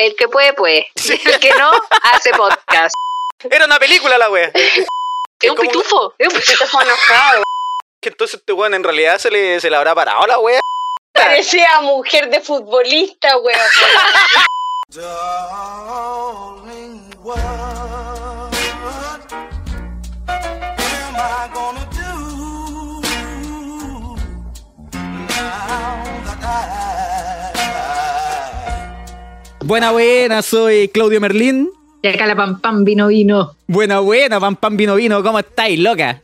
el que puede, puede. El que no, hace podcast. Era una película la wea. Es un pitufo, es un pitufo enojado. Que entonces este weón en realidad se le, se le habrá parado la wea. Parecía mujer de futbolista, weón. Buena, buena, soy Claudio Merlín. Y acá la pam pam vino vino. Buena, buena, pam, pam, vino, vino. ¿Cómo estáis, loca?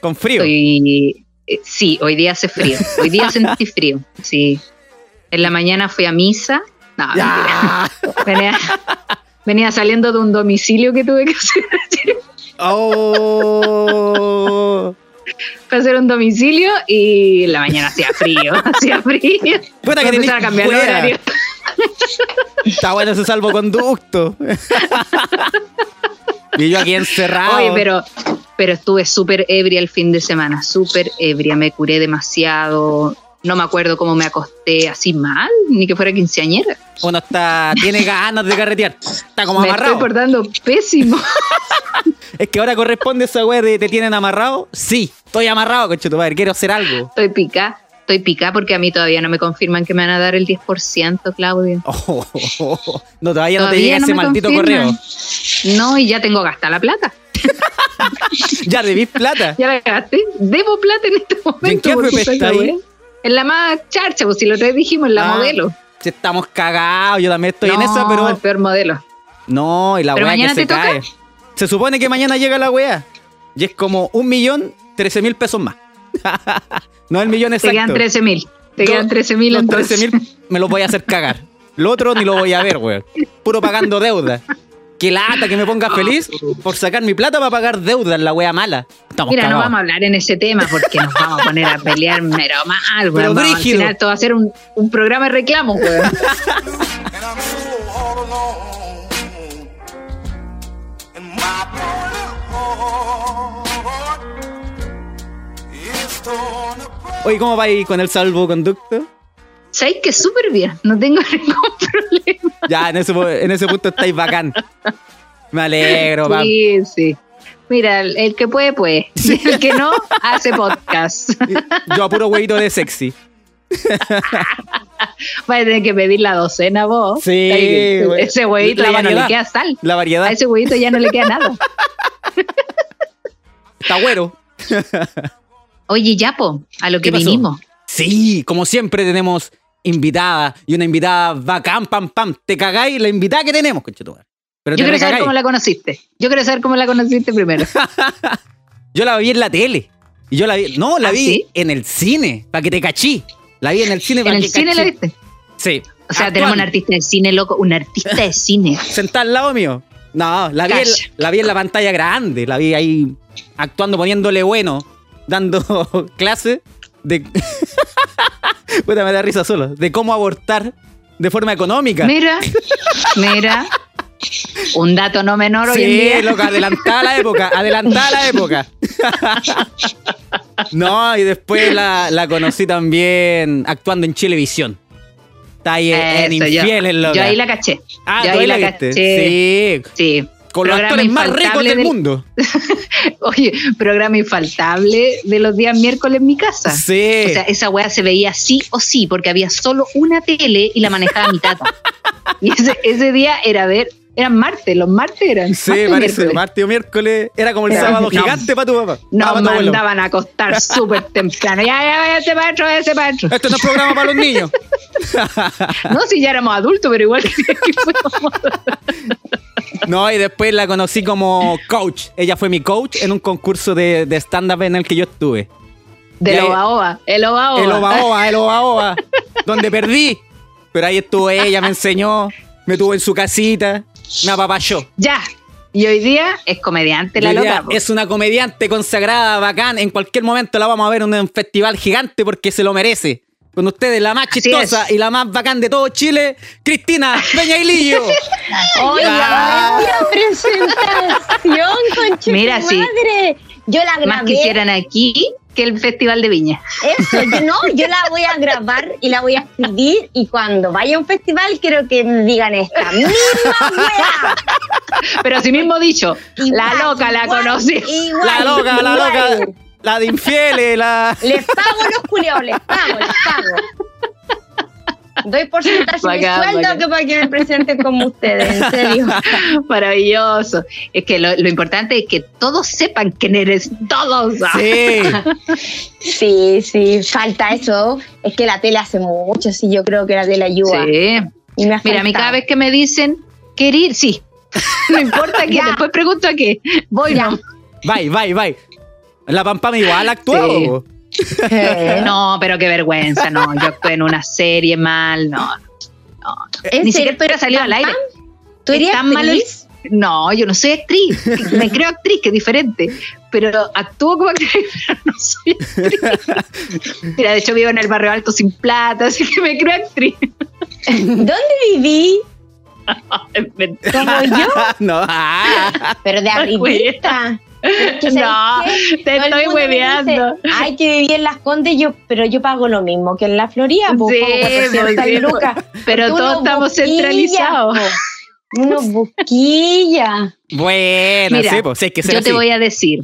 Con frío. Estoy- eh, sí, hoy día hace frío. Hoy día sentí frío. Sí. En la mañana fui a misa. No, Ya. venía, venía saliendo de un domicilio que tuve que hacer. Oh. Fui a hacer un domicilio y en la mañana hacía frío. Hacía frío. Puta que a cambiar el horario. Está bueno ese salvoconducto. y yo aquí encerrado. Oye, pero, pero estuve súper ebria el fin de semana, súper ebria, me curé demasiado, no me acuerdo cómo me acosté así mal, ni que fuera quinceañera. Uno está, tiene ganas de carretear. Está como me amarrado. estoy portando pésimo. Es que ahora corresponde esa wea de te tienen amarrado. Sí, estoy amarrado, conche tu madre. Quiero hacer algo. Estoy pica, estoy pica porque a mí todavía no me confirman que me van a dar el 10%, Claudio. Oh, oh, oh, oh. No, todavía, no te llega no ese maldito confirman. correo. No, y ya tengo gastada la plata. Ya debís plata. Ya la gasté. Debo plata en este momento. qué FP esa está ahí? En la más charcha, pues si lo dijimos, en la Ah, modelo. Si estamos cagados, yo también estoy en esa, el pero. peor modelo. No, y la ¿Pero weá que se te toca? cae. Se supone que mañana llega la weá. Y es como un millón trece mil pesos más. No el millón Te exacto. quedan 13 mil. Te quedan 13 mil Los entonces. 13 mil me los voy a hacer cagar. Lo otro ni lo voy a ver, weón. Puro pagando deuda. Que lata que me ponga feliz por sacar mi plata para pagar deuda en la wea mala. Estamos Mira, no cagados. vamos a hablar en ese tema porque nos vamos a poner a pelear mero mal, Pero. Vamos, Al final esto va a ser un, un programa de reclamos, weón. Oye, ¿cómo va ahí con el salvoconducto? ¿Sabéis que súper bien? No tengo ningún problema. Ya, en ese, en ese punto estáis bacán. Me alegro, pa. Sí, sí. Mira, el, el que puede, puede. El que no, hace podcast. Yo a puro huevito de sexy. Vas a tener que pedir la docena vos. Sí, Ahí. Ese huevito La ya no variedad. le queda sal. La variedad A ese huevito ya no le queda nada. está güero. Oye, Yapo, a lo que vinimos. Sí, como siempre tenemos invitada y una invitada bacán, pam, pam. Te cagáis la invitada que tenemos, conchetumare. Pero Yo te quiero saber cómo la conociste. Yo quiero saber cómo la conociste primero. Yo la vi en la tele. Y yo la vi. No, la ¿Ah, vi sí? en el cine, para que te cachí. La vi en el cine ¿En para el que cine cachí. la viste? Sí. O sea, tenemos un artista de cine, loco. Un artista de cine. Sentada al lado mío. No, la vi, en, la vi en la pantalla grande. La vi ahí actuando, poniéndole bueno, dando clases de. Puta, me da risa solo. De cómo abortar de forma económica. Mira, mira. Un dato no menor hoy en Sí, día. loca, adelantada la época, adelantada la época. no, y después la, la conocí también actuando en Chilevisión. Está ahí en Infieles, loca. Yo ahí la caché. Ah, yo ¿tú ahí la viste? caché. Sí. Sí. Con los Programa actores más ricos infaltable del del- mundo. Oye, programa infaltable de los días miércoles en mi casa. Sí. O sea, esa weá se veía sí o sí, porque había solo una tele y la manejaba mi tata. Y ese, ese día era ver, eran martes, los martes eran. Sí, martes, parece. Martes o miércoles. Era como el sábado no. gigante para tu papá. Nos mandaban a acostar súper temprano. Ya, ya, para otro, váyase para otro. Esto no es programa para los niños. No, si ya éramos adultos, pero igual que fuimos. No, y después la conocí como coach. Ella fue mi coach en un concurso de, de stand-up en el que yo estuve. Del Ya- Oba Oba. El Oba Oba. El Oba Oba, el Oba Oba. donde perdí. Pero ahí estuvo ella, me enseñó, me tuvo en su casita, me apapachó. Ya. Y hoy día es comediante la Y hoy día loca. es una comediante consagrada, bacán. En cualquier momento la vamos a ver en un festival gigante porque se lo merece. Con ustedes, la más Así chistosa es. y la más bacán de todo Chile, Cristina Peñailillo. Oiga, Ah. presentación, conche Mira, tu sí. madre. Yo la grabé. Más quisieran aquí que el Festival de Viña. Eso, yo no, yo la voy a grabar y la voy a escribir y cuando vaya a un festival quiero que me digan esta misma wea. Pero así mismo dicho, la Igual, loca la conocí. igual, La loca, la loca. La de infieles, la. Les pago los culeos, les pago, les pago. Doy porcentaje de sueldo que para que me presenten como ustedes, en serio. Maravilloso. Es que lo, lo importante es que todos sepan quién eres, todos. Sí. Sí, sí, falta eso. Es que la tele hace mucho, sí, yo creo que la tele ayuda. Sí. Y me Mira, a mí cada vez que me dicen querer, sí. No importa que después pregunto a qué. Voy, Ya. no. Bye, bye, bye. La Pampam igual actuó. Sí. No, pero qué vergüenza, no. Yo actué en una serie mal, no. no. ¿En Ni siquiera salió al aire. ¿Tú Es eres tan malo el- actriz? No, yo no soy actriz. Me creo actriz, que es diferente. Pero actúo como actriz, pero no soy actriz. Mira, de hecho vivo en el barrio alto sin plata, así que me creo actriz. ¿Dónde viví? Como yo, no. ah. pero de arribita. Que ¿sabes No, qué? te Todo estoy hueveando. dice, Ay, que viví en Las Condes, yo, pero yo pago lo mismo que en la Florida, po, Sí, como 400 pues, sí, lucas. Pero todos estamos centralizados. po. Unos boquillas. Buena, Mira, sí, pues, sí, hay que Yo así. te voy a decir,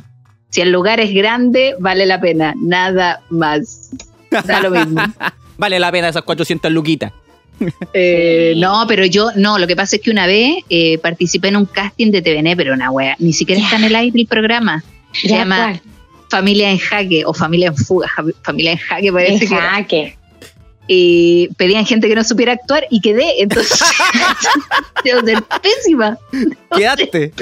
si el lugar es grande, vale la pena, nada más. Da lo mismo. Vale la pena esas 400 luquitas. Eh, no, pero yo, no, lo que pasa es que una vez eh, participé en un casting de TVN, pero una wea, ni siquiera está en el aire el programa. Se llama ¿cuál? Familia en Jaque o Familia en Fuga, Familia en Jaque En parece que era. jaque. Y pedían gente que no supiera actuar y quedé, entonces ser pésima. Quedaste.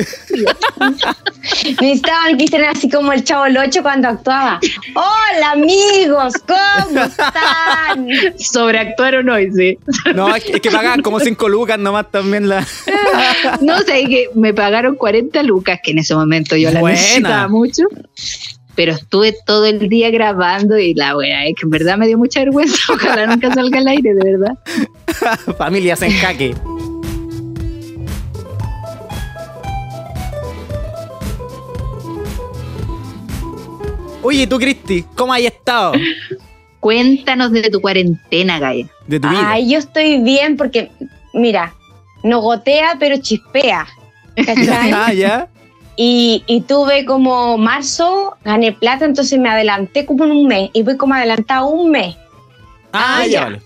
Necesitaban que hicieran así como el Chavo 8 cuando actuaba. Hola amigos, ¿cómo están? Sobreactuar o no, y sí. No, es que, es que pagaban como 5 lucas nomás también la. No sé, que me pagaron 40 lucas, que en ese momento yo la necesitaba mucho. Pero estuve todo el día grabando y la wea, es que en verdad me dio mucha vergüenza. Ojalá nunca salga al aire, de verdad. Familias en jaque. Oye, tú, Cristi, ¿cómo has estado Cuéntanos de tu cuarentena, Gaia. de tu vida? Ay, yo estoy bien porque, mira, no gotea, pero chispea. ¿Cachai? Ah, ya. Y, y tuve como marzo, gané plata, entonces me adelanté como en un mes. Y voy como adelantado un mes. Ah, Ah, ya, ya. vale.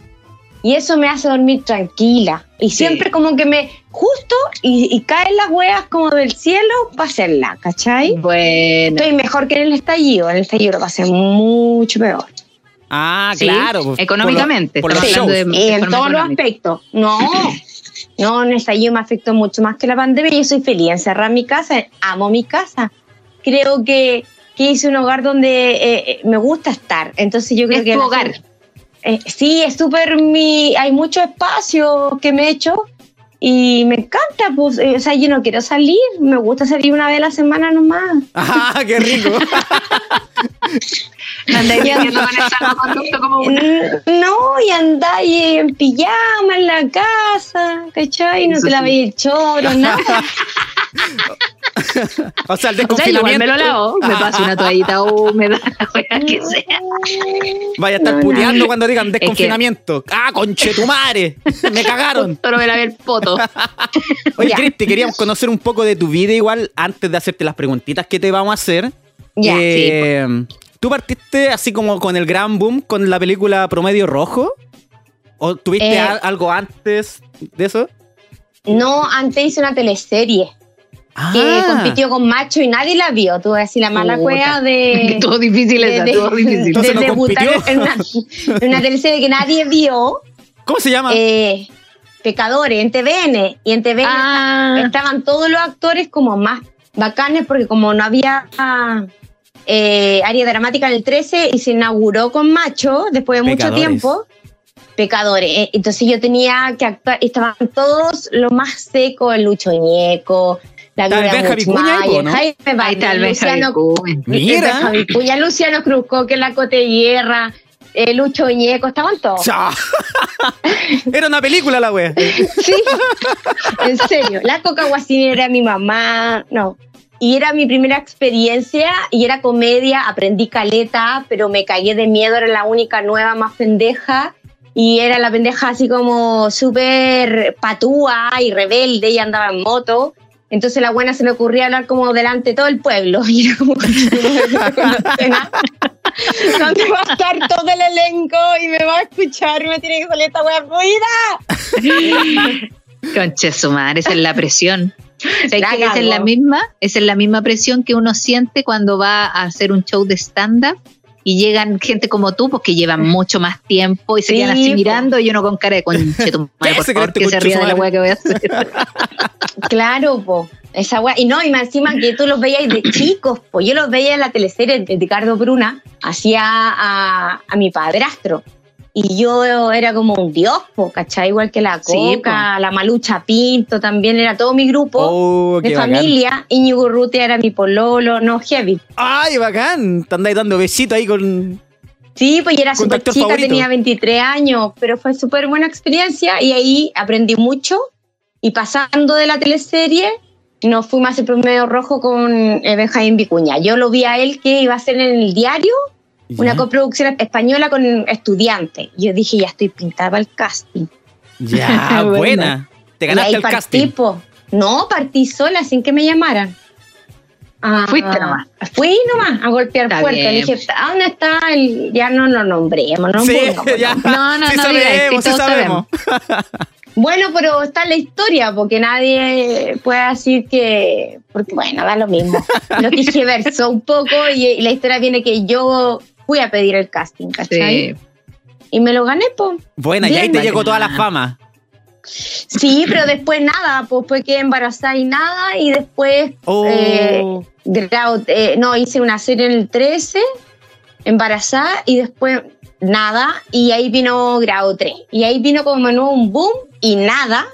Y eso me hace dormir tranquila. Y siempre como que me, justo, y, y caen las hueas como del cielo para hacerla, ¿cachai? Bueno, Estoy mejor que en el estallido. En el estallido lo pasé mucho peor. Ah, Sí, claro. pues, económicamente, Por, lo- por los de- Y en todos los aspectos. No, no, el estallido me afectó mucho más que la pandemia. Yo soy feliz encerrada en mi casa, amo mi casa. Creo que, que hice un hogar donde eh, eh, me gusta estar. Entonces yo creo Es que... tu hogar. Eh, sí, es súper mi... Hay mucho espacio que me he hecho y me encanta. Pues, eh, o sea, yo no quiero salir. Me gusta salir una vez a la semana nomás. Ah, qué rico. No andáis como una. No, y andáis en pijama en la casa, ¿cachai? No te la sí. veis el choro, nada. O sea, el O sea, igual desconfinamiento. me lo lavo, me paso una toallita húmeda, la wea que sea. Vaya a estar No, puteando no. cuando digan que- desconfinamiento. Ah, conchetumare. Me cagaron. Solo me lavé el poto. Oye. Cristi, queríamos conocer un poco de tu vida igual antes de hacerte las preguntitas que te vamos a hacer. Ya, Eh, ¿Tú partiste así como con el gran boom con la película Promedio Rojo? ¿O tuviste Eh. algo antes de eso? No, antes hice una teleserie que Ah. compitió con Macho y nadie la vio. Tuve así la mala Puta. cueva de. Todo difícil de, esa, de- todo difícil. Entonces de no debutar en una, en una teleserie que nadie vio, ¿Cómo se llama? eh, Pecadores, en TVN. Y en TVN Ah, estaban todos los actores como más bacanes porque como no había eh, área dramática en el 13 y se inauguró con Macho después de mucho Pecadores. tiempo. Pecadores. eh, Entonces yo tenía que actuar, y estaban todos lo más seco, el Lucho Ñeco, la Vicuña ahí, po, Muchmayer, ¿no? Jaime Bardem, está el Luciano, Benjamín. Mira. el Benja Vicuña, Luciano Cruzco, que es la Cote Guerra, eh, Lucho Ñeco, estaban todos. Era una película la wea. Sí, en serio. La coca guasinera era mi mamá, no. y era mi primera experiencia y era comedia, aprendí caleta, pero me cagué de miedo, era la única nueva más pendeja y era la pendeja así como súper patúa y rebelde y andaba en moto. Entonces la buena se le ocurría hablar como delante de todo el pueblo. Y era como ¿Dónde va a estar todo el elenco y me va a escuchar y me tiene que salir esta wea fluida? Conche su madre, esa es la presión. ¿Sabes La que esa es la misma, esa es la misma presión que uno siente cuando va a hacer un show de stand-up y llegan gente como tú, pues que llevan mucho más tiempo y se Sí, quedan así po. mirando y uno con cara de conche tu madre, ¿Qué por se favor, este que se ría de la wea que voy a hacer. Claro, po. Esa wea. Y no, y más encima que tú los veías de chicos, po. Yo los veía en la teleserie de Ricardo Bruna, hacía a, a mi padrastro. Y yo era como un dios, po, ¿cachai? Igual que la Sí, Coca, la Malucha Pinto, también era todo mi grupo Oh, de qué bacán. familia. Íñigo Urrutia era mi pololo, no, heavy. ¡Ay, bacán! Te andáis dando besitos ahí con. Sí, pues yo era ¿Con tu súper chica, favorito? tenía 23 años, pero fue súper buena experiencia y ahí aprendí mucho. Y pasando de la teleserie, nos fuimos a hacer promedio rojo con eh, Benjamín Vicuña. Yo lo vi a él que iba a hacer en el diario una coproducción española con estudiantes. Yo dije, ya estoy pintada para el casting. Ya, Buena. buena. Te y ganaste ahí el partí, casting. po. No, partí sola sin que me llamaran. Ah, Fuiste nomás. Fui nomás a golpear Está puertas. dije, ¿a dónde está el.? Ya no lo nombremos, no Sí, ya. No, no, sí no sabemos, sí, sabemos. Bueno, pero está en la historia, porque nadie puede decir que. Porque, bueno, da lo mismo. Lo versó un poco y, y la historia viene que yo fui a pedir el casting, ¿cachai? Sí. Y me lo gané, pues. Buena, y ahí te llegó toda la fama. Sí, pero después nada, pues fue que embarazada y nada, y después. Oh. eh, grado- eh, no, hice una serie en el 13, embarazada, y después nada, y ahí vino grado 3. Y ahí vino como un boom y nada,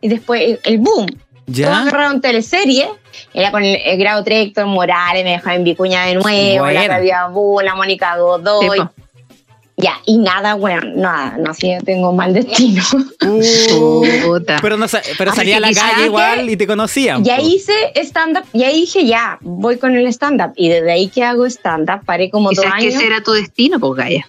y después el boom. Todos ¿Ya? agarraron teleserie. Era con el, el grado 3, Héctor Morales, me dejaban en Vicuña de nuevo, la Bu, la Mónica Godoy. Sí, ya, y nada, bueno, nada, no sé, yo tengo mal destino. Puta. Pero, no, pero salía a la calle igual y te conocían. Y ahí po. hice stand-up, y ahí dije, ya, voy con el stand-up. Y desde ahí que hago stand-up, paré como dos Quizás que años. ese era tu destino, pues Gaya.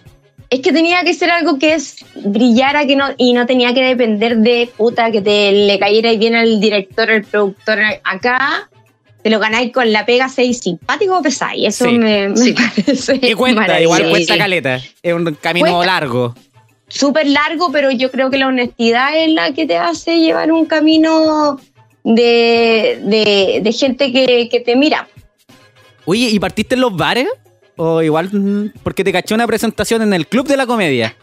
Es que tenía que ser algo que es brillara que no, y no tenía que depender de puta que te le cayera y bien el director, el productor acá. Te lo ganáis con la pega, seis simpático o pesáis. Eso Sí, me, me sí. parece. Y cuenta, igual cuesta caleta. Es un camino Cuesta. largo. Súper largo, pero yo creo que la honestidad es la que te hace llevar un camino de, de, de gente que, que te mira. Oye, ¿y partiste en los bares? O igual, mm, porque te caché una presentación en el Club de la Comedia.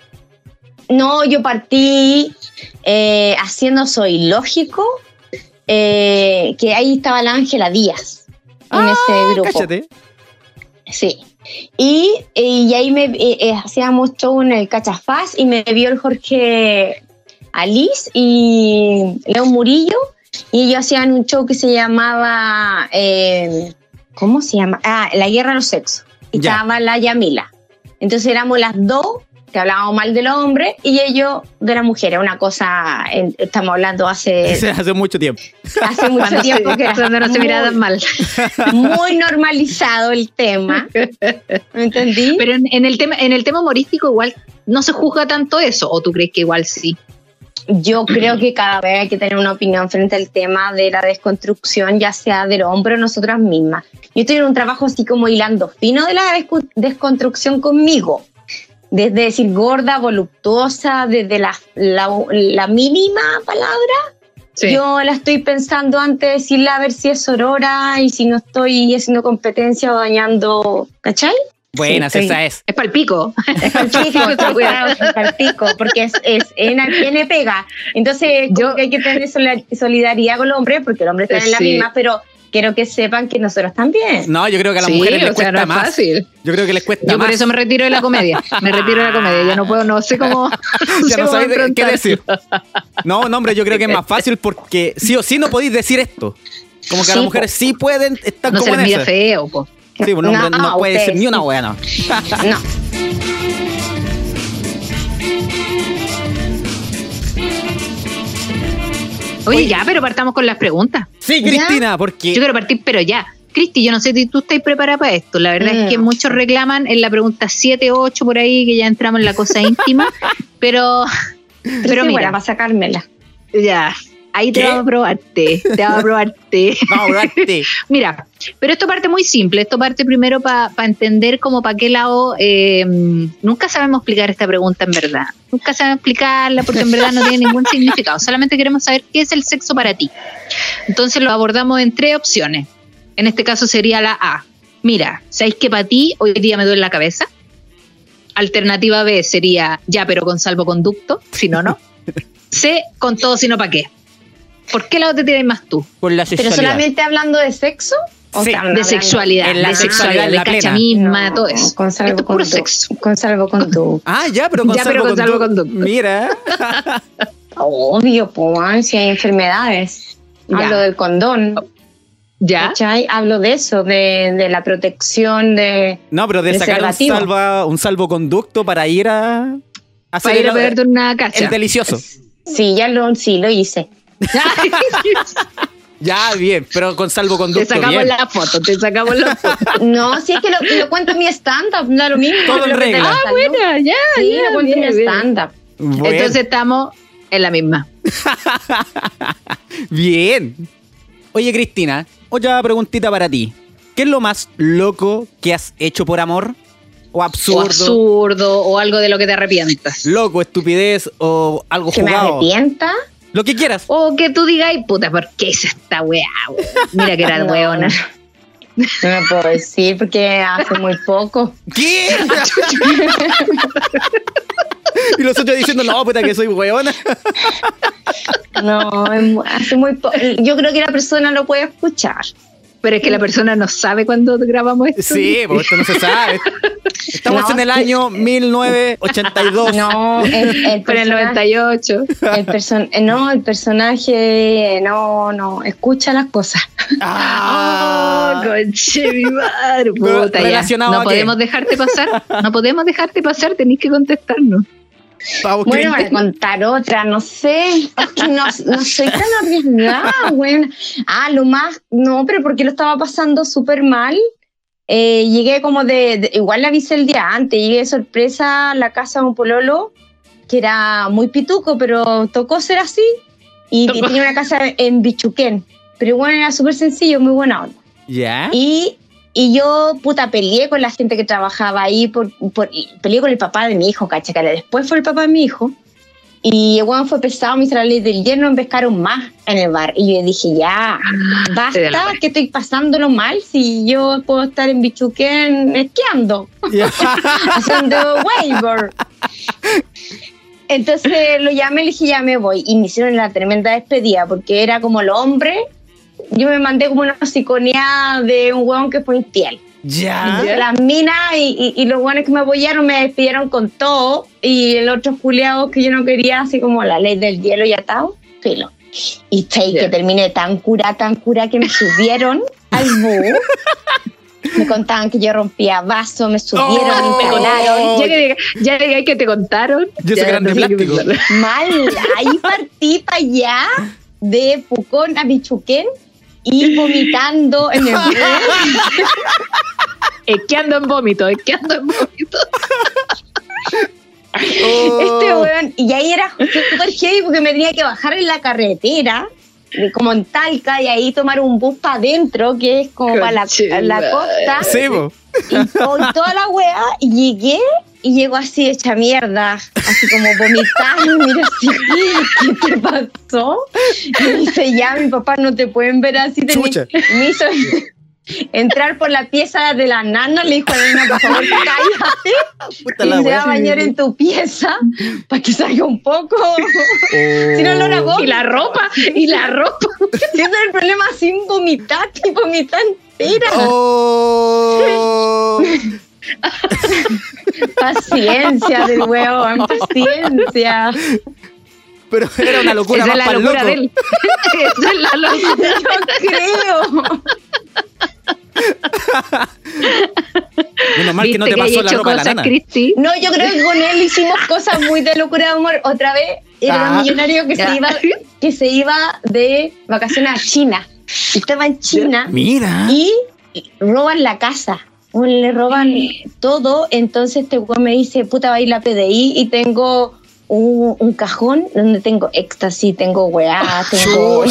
No, yo partí eh, haciendo Soy Lógico, eh, que ahí estaba la Ángela Díaz en ese grupo. Cállate. Sí. Y, y ahí me eh, hacíamos show en el Cachafaz y me vio el Jorge Alice y León Murillo y ellos hacían un show que se llamaba eh, ¿cómo se llama? Ah, La Guerra de los Sexos. Y Ya. estaba la Yamila. Entonces éramos las dos que hablábamos mal del hombre y ellos de la mujer. Era una cosa, en- estamos hablando hace, Hace, mucho tiempo. hace mucho Cuando, tiempo se, que era cuando no se miraban mal. muy normalizado el tema. ¿Me entendí? Pero en, en el tema, en el tema humorístico igual no se juzga tanto eso, o tú crees que igual sí. Yo creo que cada vez hay que tener una opinión frente al tema de la desconstrucción, ya sea del hombre o nosotras mismas. Yo estoy en un trabajo así como hilando fino de la desconstrucción conmigo. Desde decir gorda, voluptuosa, desde la, la, la mínima palabra, yo la estoy pensando antes de decirla a ver si es sorora y si no estoy haciendo competencia o dañando, ¿cachai? Buenas, Sí, esa es. Es palpico. Es palpico, cuidado, es palpico, porque es, es en tiene pega. Entonces, yo que hay que tener solidaridad con los hombres, porque los hombres están en la Sí. misma, pero quiero que sepan que nosotros también. No, yo creo que a las Sí, mujeres les sea, cuesta no es más. fácil. Yo creo que les cuesta Yo más. por eso me retiro de la comedia. Me retiro de la comedia. Ya no puedo, no sé cómo. ya sé no cómo sabéis de- qué decir. No, no, hombre, yo creo que es más fácil porque sí o sí no podéis decir esto. Como que a Sí, las mujeres sí pueden estar No se como les en mira feo, po. Sí, un hombre no, No, puede decir ustedes ni una wea, no. Oye, ya, pero partamos con las preguntas. Sí, Cristina, porque Yo quiero partir, pero ya. Cristi, yo no sé si tú estás preparada para esto. La verdad es que No. muchos reclaman en la pregunta 7, 8 por ahí, que ya entramos en la cosa íntima, pero, Pero, pero sí, mira, buena para sacármela. ya, ahí te ¿Qué? vamos a probarte, te vamos a probarte. Vamos a probarte. Mira, pero esto parte muy simple, esto parte primero para entender como para qué lado, eh, nunca sabemos explicar esta pregunta en verdad, nunca sabemos explicarla porque en verdad no tiene ningún significado, solamente queremos saber qué es el sexo para ti. Entonces lo abordamos en tres opciones, en este caso sería la A, mira, ¿sabéis que para ti hoy día me duele la cabeza? Alternativa B sería ya pero con salvoconducto, si no, no. C, con todo, sino para qué. ¿Por qué lado te tiras más tú? Por la ¿Pero solamente hablando de sexo? ¿O Sí, están de sexualidad, en la de sexualidad, de cacha misma, No, todo eso. Con Esto es puro sexo. Con salvoconducto. Ah, ya, pero con Ya, pero con salvoconducto. salvoconducto. Mira. Obvio, pues, si hay enfermedades. Ya. Hablo del condón. ¿Ya? ¿cachai? Hablo de eso, de, de la protección de... No, pero de sacar un, salva, un salvoconducto para ir a. hacer Para ir a pegarte una cacha. el delicioso. Sí, ya lo, sí, lo hice. Ya, bien, pero con te salvoconducto. sacamos bien. la foto, te sacamos la foto. No, si es que lo, lo cuento en mi stand-up, no es lo mismo. Todo en te regla. Ah, ¿no? buena, ya, Sí, ya, lo cuento en mi stand-up. Bueno, Entonces estamos en la misma. bien. Oye, Cristina, otra preguntita para ti. ¿Qué es lo más loco que has hecho por amor? ¿O O absurdo? absurdo, o algo de lo que te arrepientas. Loco, estupidez o algo Que me jugado. arrepienta. Lo que quieras. O que tú digas, "Ay, puta, ¿por qué esta weá? Mira que era No, weona. No me puedo decir porque hace muy poco. ¿Qué? y nosotros diciendo, no, puta, que soy weona. No, hace muy poco. Yo creo que la persona lo puede escuchar. Pero es que la persona no sabe cuándo grabamos esto. Sí, pues esto no se sabe. Estamos No, en el año 1982. No, el, el Pero en el personaje, 98. el person- eh, no, el personaje no, no, escucha las cosas. Ah. Oh, conche mi madre, Pero puta, ya. relacionado No qué? podemos dejarte pasar. No podemos dejarte pasar, tenéis que contestarnos. Bueno, para contar otra, no sé. No, no soy tan arriesgada, bueno. Ah, lo más, no, pero porque lo estaba pasando súper mal. Eh, llegué como de, de- igual la avisé el día antes, llegué de sorpresa a la casa de un pololo, que era muy pituco, pero tocó ser así. Y Tocó. tenía una casa en Bichuquén. Pero bueno, era súper sencillo, muy buena onda. ¿Ya? Y, y yo, puta, peleé con la gente que trabajaba ahí, por, peleé con el papá de mi hijo, cacha, que después fue el papá de mi hijo. Y el weón fue pesado, la ley del yerno, me pescaron más en el bar. Y yo dije, ya, la basta, que estoy pasándolo mal si yo puedo estar en Bichuquén esquiando, haciendo waiver. Entonces lo llamé y le dije, ya me voy. Y me hicieron la tremenda despedida, porque era como el hombre. Yo me mandé como una psiconía de un weón que fue infiel. ¿Ya? De Las minas y, y, y los buenos que me apoyaron me despidieron con todo. Y el otro juliado que yo no quería, así como la ley del hielo y atado, filo. Y sé Ya. que terminé tan cura, tan cura que me subieron al bus. Me contaban que yo rompía vasos, me subieron, Oh. me colaron. Ya diga- ya que te contaron. Yo soy grande plástico. Mal, ahí partí para allá de Pucón a Bichuquén y vomitando en el bus. Esquiando en vómito, esquiando en vómito. Oh. Este weón, y ahí era súper heavy porque me tenía que bajar en la carretera, como en Talca, y ahí tomar un bus para adentro, que es como para la, la costa, y, y toda la weá, y llegué, y llego así hecha mierda, así como vomitando, mira así, ¿qué te pasó? Y me dice, ya, mi papá no te pueden ver así, y me hizo entrar por la pieza de la nana, le dijo a la nena, por favor, cállate, Puta y la se va a bañar en tu pieza para que salga un poco. Si no, no la hago. Y la ropa, y la ropa. Ese es el problema, sin vomitar, y vomitar entera. Oh. Paciencia del huevón, paciencia. Pero era una locura Esa más es la locura loco. de él. Esa es la locura. Yo creo. Menos mal que no te pasó la ropa de la nana. No, yo creo que con él hicimos cosas muy de locura de amor. Otra vez era Ah. un millonario que Ya. se, iba, que se iba de vacaciones a China. Estaba en China. Mira. Y roban la casa. Le roban todo. Entonces este weón me dice, puta, va a ir la PDI y tengo un, un cajón donde tengo éxtasis, tengo weá, tengo,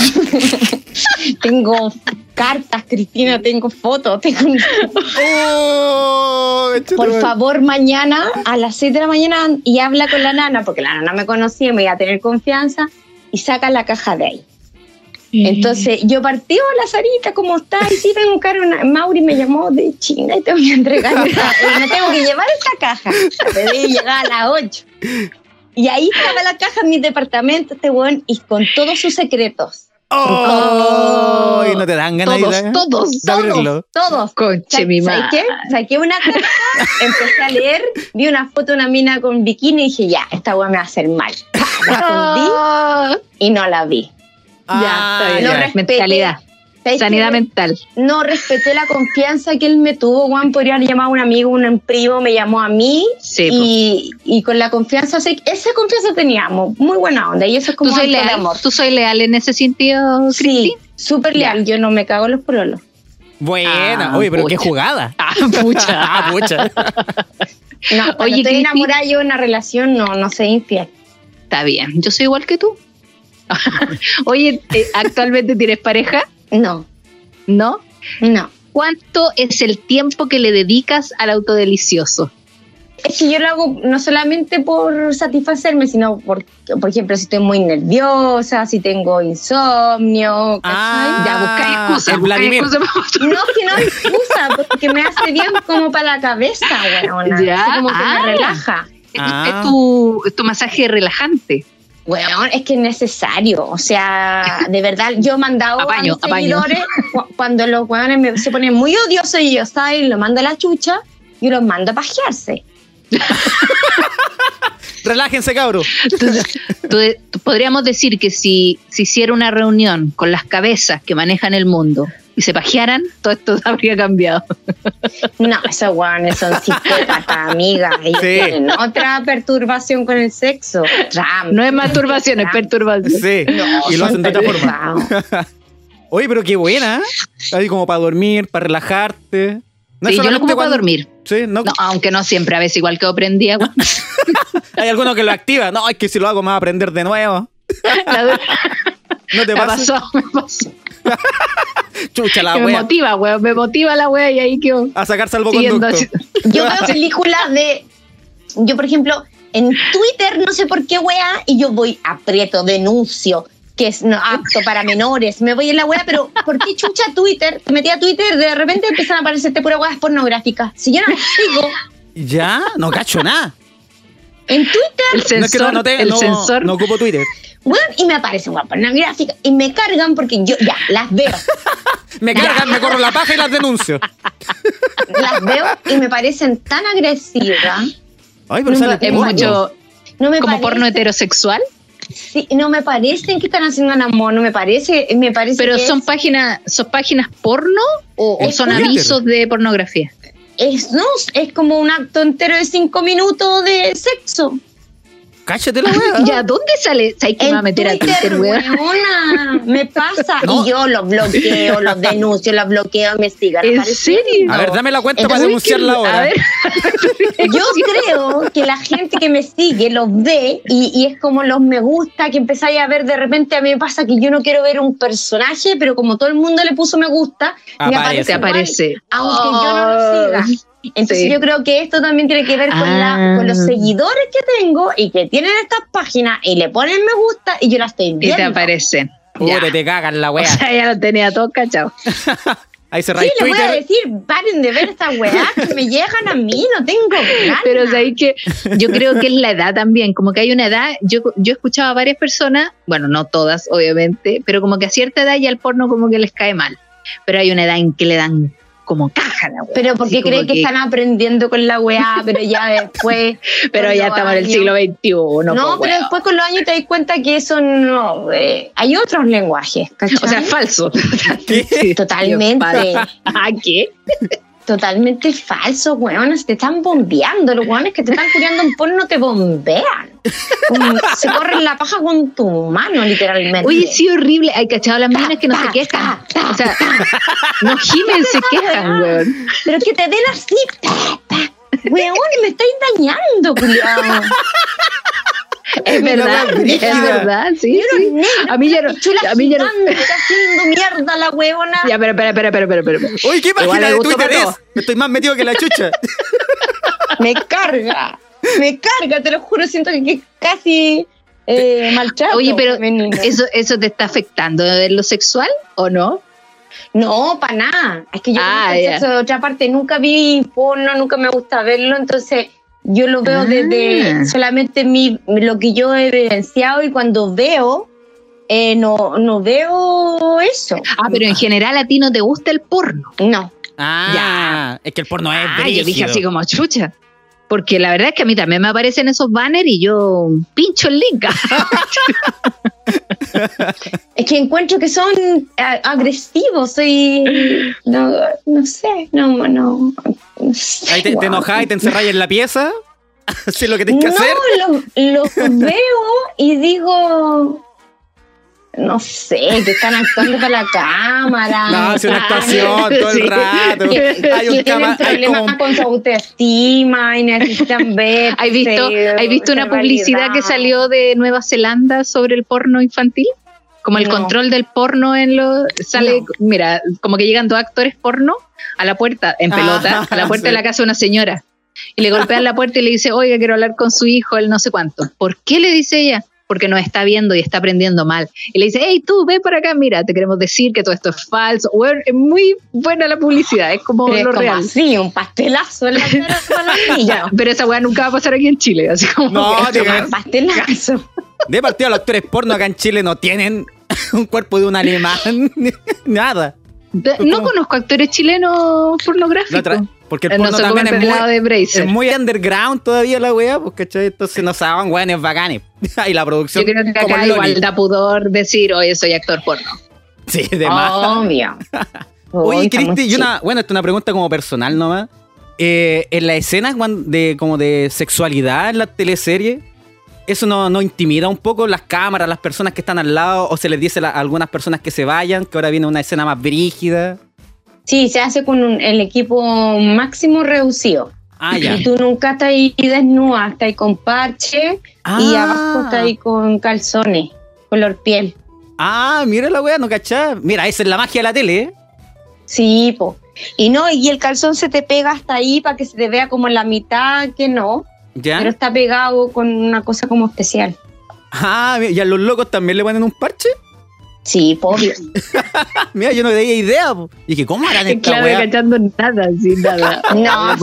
tengo cartas, Cristina, tengo fotos, tengo Oh, por favor, mañana a las 6 de la mañana y habla con la nana, porque la nana me conocía, me iba a tener confianza, y saca la caja de ahí. Entonces yo partí, hola Sarita, ¿cómo estás? Y sí, tengo un carro, una- Mauri me llamó de China y te voy a entregar, esta- me tengo que llevar esta caja. Debí llegar a las 8. Y ahí estaba la caja en mi departamento, este weón, y con todos sus secretos. Oh, y no te dan ganas Todos, de, todos, de abrirlo. Todos. Conche mi ¿Sabes madre. qué? Saqué una carta, empecé a leer, vi una foto de una mina con bikini y dije, ya, esta weá me va a hacer mal. La escondí Ah, y no la vi. Ah, ya, está bien. no ya. respeté. mentalidad, ¿Sabes sanidad mental. No respeté la confianza que él me tuvo. Juan podría haber llamado a un amigo, un primo, me llamó a mí. Sí, y, y con la confianza, sí, esa confianza teníamos, muy buena onda. Y eso es ¿Tú como soy de leal? amor. ¿Tú soy leal en ese sentido, Sí, súper leal. Yo no me cago en los pololos. Buena. Ah, Oye, pero qué jugada. Ah, pucha. ah, pucha. No, Oye, estoy enamorada yo en una relación, no, no soy infiel. Está bien, yo soy igual que tú. Oye, eh, ¿actualmente tienes pareja? No, ¿No? no. ¿Cuánto es el tiempo que le dedicas al autodelicioso? Es que yo lo hago no solamente por satisfacerme, sino por, por ejemplo, si estoy muy nerviosa, si tengo insomnio. ¿cachai? Ah, ya, Vladimir. excusas. No, que no hay excusa, porque me hace bien como para la cabeza, weona. Ya, Así como que ah. me relaja. Es tu- Ah. Es, tu, es tu masaje relajante. Weón, es que es necesario. O sea, de verdad, yo he mandado Apaño, a mis seguidores, cu- cuando los weones me- se ponen muy odiosos y yo, ¿sabes? Lo mando a la chucha, yo los mando a pajearse. Relájense, cabros. Podríamos decir que si se hiciera una reunión con las cabezas que manejan el mundo y se pajearan, todo esto habría cambiado. No, esos weones son psicópatas, amigas. Ellos Sí. tienen otra perturbación con el sexo. No es masturbación, es perturbación. Sí. y lo hacen de otra forma. Oye, pero qué buena. ¿eh? Así como para dormir, para relajarte. No sí, yo lo como para cuando- dormir. Sí, no, No, aunque no siempre, a veces igual quedo prendida. Hay algunos que lo activan. No, es que si lo hago me va a aprender de nuevo. La- No te me pasa. pasó, me pasó. Chucha la Que me wea. motiva, weón. Me motiva la wea y ahí quedo A sacar salvoconducto. Yo veo películas de. Yo, por ejemplo, en Twitter, no sé por qué wea, y yo voy aprieto, denuncio, que es no apto para menores. Me voy en la wea, pero ¿por qué chucha Twitter? Te metí a Twitter, de repente empiezan a aparecerte pura weas pornográficas. Si yo no sigo Ya, no cacho nada. en Twitter, El No es que no, no te- el no- sensor. no ocupo Twitter. Weón, y me aparecen weas pornográficas, y me cargan porque yo ya las veo. Me cargan, me corro la paja y las denuncio. las veo y me parecen tan agresivas. Ay, pero No, sale porno. mucho No me como parece- porno heterosexual. Sí, no me parecen que están haciendo un amor, no me parece, me parece Pero que son es- páginas, son páginas porno o, o son Twitter. avisos de pornografía. es, no, es como un acto entero de cinco minutos de sexo. Cállate la wea. Ya, ¿dónde sale? ¿Sabes que me va a meter a Twitter, weón? weona, me pasa. No. Y yo los bloqueo, los denuncio, los bloqueo, me sigan. ¿En serio? A ver, dame la cuenta para denunciarla A ahora. ver, Yo creo que la gente que me sigue los ve y, y es como los me gusta que empezáis a ver de repente. A mí me pasa que yo no quiero ver un personaje, pero como todo el mundo le puso me gusta, me Aparece. igual, aparece. Aunque yo no lo siga. Entonces Sí. yo creo que esto también tiene que ver con, la- Ah. con los seguidores que tengo y que tienen estas páginas y le ponen me gusta y yo la estoy Y viendo. te aparecen. Ya. Puta, te cagan la O wea. sea, ya lo tenía todo cachado. Ahí Sí, cerráis les voy a decir, paren de ver estas weas que me llegan a mí, no tengo ganas. Pero sabéis que yo creo que es la edad también, como que hay una edad, yo, yo he escuchado a varias personas, bueno, no todas, obviamente, pero como que a cierta edad ya el porno como que les cae mal. Pero hay una edad en que le dan como caja la wea. Pero porque creen que, están aprendiendo con la weá, pero ya después. Pero ya estamos en el siglo XXI. No, pero después con los años te das cuenta que eso no. eh, hay otros lenguajes, ¿cachai? O sea, es falso. ¿Qué? Totalmente. ¿A qué? Totalmente falso, weones. Te están bombeando. Los weones que te están cubriendo en porno te bombean. Se corren la paja con tu mano, literalmente. Oye, sí, horrible. Hay cachado las minas que no se quejan. O sea, no gimen, se quejan, weón. Pero que te den así. Weón, me estáis dañando, culiao. Es verdad, es verdad, sí. Quiero sí. negro, A mí ya no, chula a mí ya no. haciendo mierda la huevona. Ya, espera, espera, espera, espera, espera, espera. Oye, ¿qué página de Twitter es? todo. Estoy más metido que la chucha. Me carga. Me carga, te lo juro, siento que, que casi eh, maltrato. Oye, pero femenino. ¿eso, ¿eso te está afectando en lo sexual o no? No, para nada. Es que yo Ah, he ya. hecho otra parte, nunca vi porno, nunca me gusta verlo, entonces yo lo veo Ah. desde solamente mi, lo que yo he evidenciado y cuando veo, eh, no, no veo eso. Ah, pero en general a ti no te gusta el porno. No. Ah, es que el porno es Ah, yo dije así como chucha. Porque la verdad es que a mí también me aparecen esos banners y yo pincho el link. Es que encuentro que son eh, agresivos, soy. No, no sé, no, no. no sé, Ahí te, te guau. enojás y te encerrás en la pieza. Haces lo que tienes que no, hacer. Los los veo y digo. No sé, que están actuando para la cámara. No, es una actuación todo el Sí. rato. Que, Hay que un tienen cama, hay problemas como con su autoestima y necesitan ver. ¿Has visto, ¿has visto una publicidad que salió de Nueva Zelanda sobre el porno infantil? Como el No. control del porno en los... Sale, No. mira, como que llegan dos actores porno a la puerta, en Ah, pelota, a la puerta de sí. la casa de una señora. Y le golpean la puerta y le dice, oiga, quiero hablar con su hijo, él no sé cuánto. ¿Por qué le dice ella? Porque nos está viendo y está aprendiendo mal. Y le dice, hey, tú, ven para acá, mira, te queremos decir que todo esto es falso. Bueno, es muy buena la publicidad, es como Pero es lo como real. así, un pastelazo en la cara para. Pero esa weá nunca va a pasar aquí en Chile, así como... No, Un pastelazo. De partida, los actores porno acá en Chile no tienen un cuerpo de un alemán. Nada. No conozco actores chilenos pornográficos. La porque el Eh, no porno cómo también es muy, es muy underground todavía la pues cachai, entonces no saben weones bacanes. y la producción Yo creo que acá igual da pudor decir, oye, soy actor porno. Sí, de más. Obvio. Oye, estamos Cristi, y una, bueno, esta es una pregunta como personal nomás. Eh, en las escenas cuan- de, como de sexualidad en la teleserie, ¿eso no, no intimida un poco las cámaras, las personas que están al lado? ¿O se les dice la- a algunas personas que se vayan, que ahora viene una escena más brígida? Sí, se hace con un- el equipo máximo reducido. Ah, ya. Y tú nunca estás ahí desnuda, estás ahí con parche y Ah. abajo estás ahí con calzones, color piel. Ah, mira la weá, no cachá. Mira, esa es la magia de la tele, ¿eh? Sí, po. Y no, y el calzón se te pega hasta ahí para que se te vea como en la mitad, que no, ¿Ya? pero está pegado con una cosa como especial. Ah, ¿y a los locos también le ponen un parche? Sí, obvio. Mira, yo no tenía idea. po. Y dije, ¿cómo harán esta Claro, cachando nada, sin nada. No,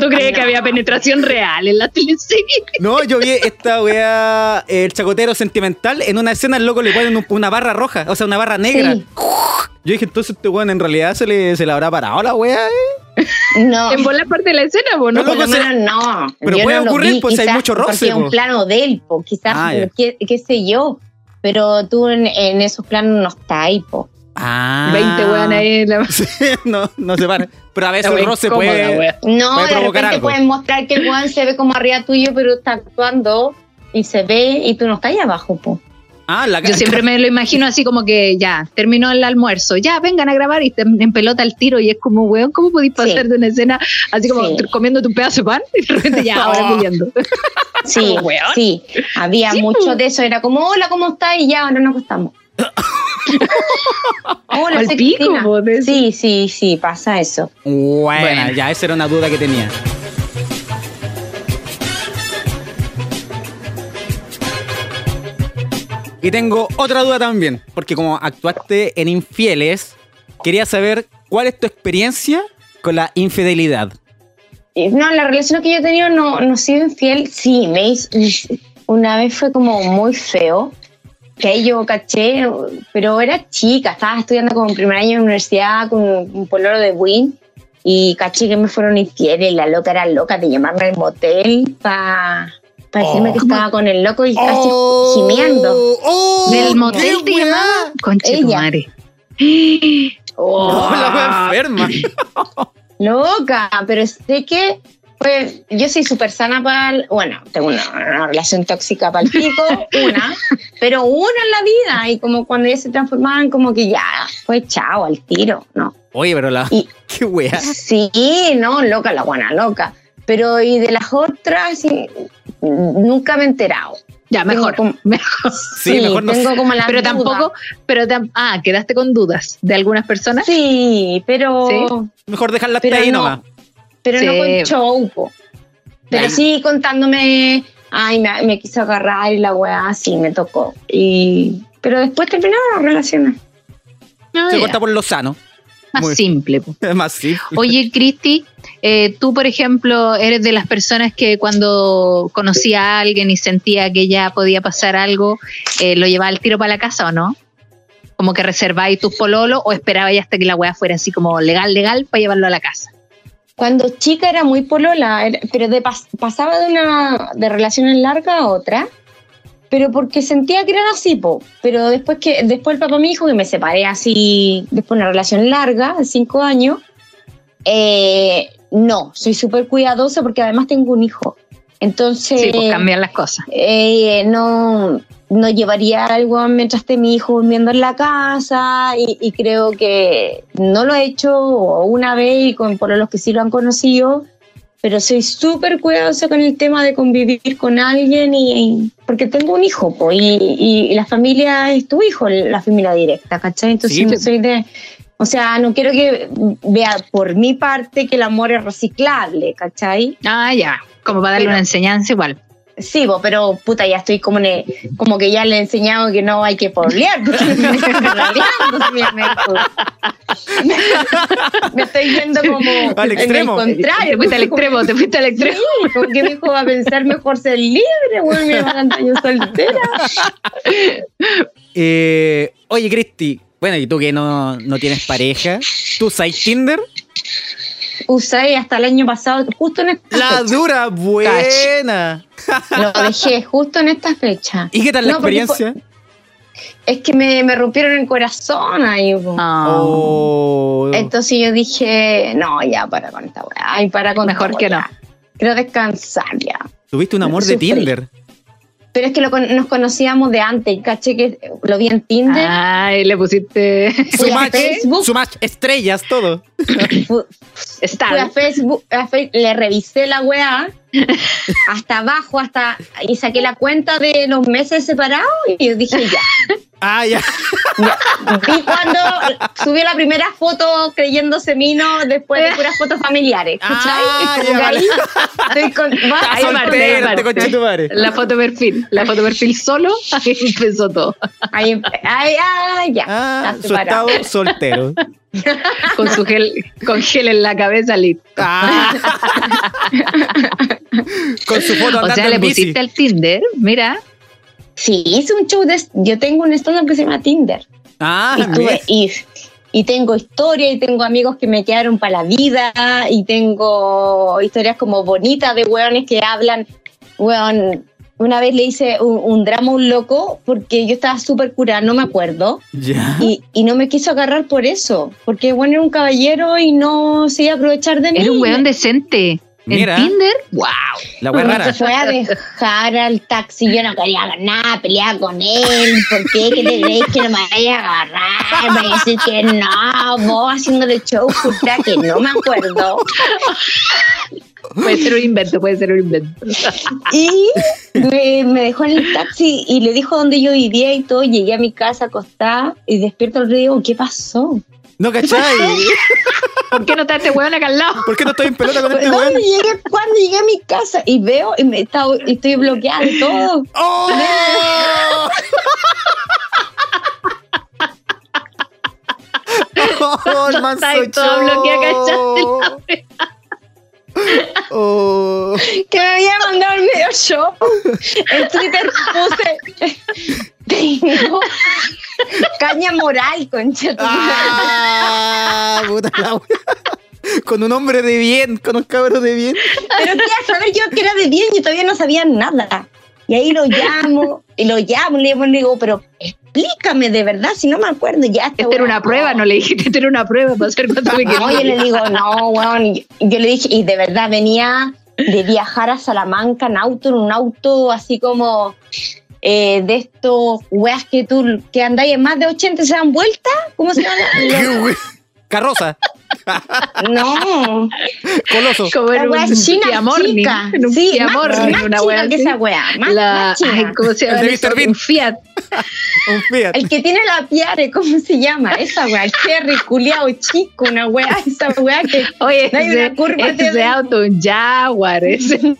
¿tú crees que había penetración real en la teleserie? No, yo vi esta weá, el chacotero sentimental, en una escena el loco le ponen un- una barra roja, o sea, una barra negra. Sí. Yo dije, entonces este weón en realidad se le, se le habrá parado la weá, ¿eh? No. En volar parte de la escena, ¿o no? Lo loco, se- no. Pero Yo puede no ocurrir, vi, pues, hay mucho roce, Porque es un plano de él, po, quizás, Ah, qué sé yo. Pero tú en, en esos planos no estás ahí, po. Ah. 20 weón ahí en la... Sí, no, no se para. Pero a veces el roce puede. wea. No, Puede de repente algo. pueden mostrar que el weón se ve como arriba tuyo, pero está actuando y se ve y tú no estás ahí abajo, po. Ah, la Yo siempre me lo imagino así como que ya, terminó el almuerzo, ya, vengan a grabar y te en pelota el tiro y es como, weón, ¿cómo podéis pasar Sí. de una escena así como Sí. comiendo tu pedazo de pan y de repente ya, ahora peleando? Sí, weón. sí. Había Sí, mucho de eso. Era como, hola, ¿cómo estás? Y ya, ahora nos acostamos. hola, Al pico. Sí, sí, sí, pasa eso. Bueno. ya, esa era una duda que tenía. Y tengo otra duda también, porque como actuaste en Infieles, quería saber cuál es tu experiencia con la infidelidad. Eh, No, la relación que yo he tenido no, no he sido infiel. Sí, me hizo- una vez fue como muy feo. Que yo caché, pero era chica, estaba estudiando como en primer año de universidad con un poloro de Win y caché que me fueron infieles. La loca era loca de llamarme al motel para decirme Oh. que estaba con el loco y casi Oh, gimiendo. oh, Del motel te llamaba. Conche tu Ella. madre. Oh, la wea enferma. Loca, pero sé que pues, yo soy súper sana para. el- Bueno, tengo una, una relación tóxica para el pico, una, pero una en la vida. Y como cuando ya se transformaban, como que ya fue chao al tiro, ¿no? Oye, pero la. Y- Qué wea. Sí, no, loca, la buena, loca. Pero y de las otras, sí, nunca me he enterado. Ya, mejor. Como- mejor. Sí, mejor no tengo como la Pero duda. tampoco, pero tam- ah, quedaste con dudas de algunas personas. Sí, pero. Sí. Mejor dejarla hasta Pero ahí no. nomás. pero no con show, po. Pero sí contándome, ay, me, me quiso agarrar y la weá, sí, me tocó. Y, pero después terminaron las relaciones. Ah, Se ya. corta por lo sano. Más Muy- simple. Es más. Oye, Cristi, eh, tú, por ejemplo, eres de las personas que cuando conocía a alguien y sentía que ya podía pasar algo, eh, lo llevaba al tiro para la casa o no? Como que reserváis tus pololos o esperabais hasta que la weá fuera así como legal, legal para llevarlo a la casa. Cuando chica era muy polola, era- pero de pas- pasaba de una de relaciones largas a otra, pero porque sentía que eran así, po. Pero después que después el papá me dijo que me separé así, después de una relación larga, de cinco años, eh, no, soy súper cuidadosa porque además tengo un hijo. Entonces, Sí, pues cambian las cosas. eh, no, no llevaría algo mientras esté mi hijo durmiendo en la casa y, y creo que no lo he hecho una vez y con por los que sí lo han conocido, pero soy súper cuidadosa con el tema de convivir con alguien y, y- porque tengo un hijo po, y, y- la familia es tu hijo, la familia directa, ¿cachai? Entonces Sí, no po. soy de... O sea, no quiero que vea por mi parte que el amor es reciclable, ¿cachai? Ah, ya. Como para darle Pero- una enseñanza igual. Sí, bo, pero puta, ya estoy como, ne- como que ya le he enseñado que no hay que porlear. porque me, estoy me- yendo como Al en extremo. el contrario. Te fuiste al extremo, te fuiste al extremo. Sí, como que mi hijo va a pensar mejor ser libre, güey, me van a yo soltera. Eh, oye, Cristi. Bueno, y tú que no, no tienes pareja, ¿tú usas Tinder? Usé hasta el año pasado, justo en esta La fecha. dura, buena. Lo dejé justo en esta fecha. ¿Y qué tal la No, experiencia? Es que me, me rompieron el corazón ahí. Ah, Oh. Entonces yo dije, no, ya para con esta weá. Ay, para con Mejor que weá. Quiero descansar ya. Tuviste un amor de Sufrí. Tinder. Pero es que lo con- nos conocíamos de antes, caché que lo vi en Tinder. Ay, le pusiste Su match, Facebook. su match, estrellas, todo. Fu- Fui a. Facebook, a Fe- le revisé la weá hasta abajo, hasta y saqué la cuenta de los meses separados y yo dije ya. Ah, ya. Vi cuando subió la primera foto creyéndose mino después de puras fotos familiares. Ah, Como ya, que vale. ahí estoy con- Ahí parte, ahí parte. conchetumare. La foto perfil, la foto perfil solo, ahí empezó todo. Ahí, ay, ay, ya. Ah, su estado soltero. Con su gel, con gel en la cabeza, listo. Ah. Con su foto O sea, le pusiste al Tinder, mira. Sí, hice un show de. Yo tengo un stand que se llama Tinder. Ah, y, tuve- y, y tengo historia y tengo amigos que me quedaron para la vida y tengo historias como bonitas de hueones que hablan. Hueón, una vez le hice un, un drama a un loco porque yo estaba súper curada, no me acuerdo. Ya. Y, y no me quiso agarrar por eso, porque bueno, era un caballero y no se iba a aprovechar de mí. Era un weón decente. Mira. En Tinder, wow. La wea Me rara. fue a dejar al taxi, yo no quería nada, pelear con él. ¿Por qué? ¿Qué te crees que no me vaya a agarrar? Me decir que no, vos haciéndole show, puta, que no me acuerdo. Puede ser un invento, puede ser un invento. Y me, me dejó en el taxi y le dijo dónde yo vivía y todo. Llegué a mi casa acostada y despierto el río y digo, ¿qué pasó? No, ¿cachai? ¿Por qué no está este weón acá al lado? ¿Por qué no estoy en pelota con este ¿Dónde weón? llegué? Cuando llegué a mi casa y veo y me está, y estoy bloqueada y todo. ¡Oh! ¡Oh, el manso todo bloqueado, Oh. que me había mandado el medio show. En Twitter puse. Moral, concha. ¡Ah! Puta la wea. Con un hombre de bien, con un cabro de bien. Pero quería saber yo que era de bien y todavía no sabía nada. Y ahí lo llamo, y lo llamo, le digo, pero explícame de verdad, si no me acuerdo ya. esta era una prueba, no le dijiste, esta era una prueba para saber cuánto me No, yo quería. le digo, no, weón. y Yo, yo le dije, y de verdad venía de viajar a Salamanca en auto, en un auto así como eh, de estos weas que tú, que andáis en más de 80 y se dan vuelta. ¿Cómo se llama? Carroza, No, coloso. Como en la wea un china chica. en un Sí, Kia más, más una china wea que así. esa wea. Más, La, más china. ay, ¿cómo se El llama? de eso? Un Fiat. Un Fiat. El que tiene la piare, ¿cómo se llama? Esa wea, el cherry culiao chico, una wea, esa wea que Oye, No hay ese, una curva ese de- auto, un Jaguar. Ese.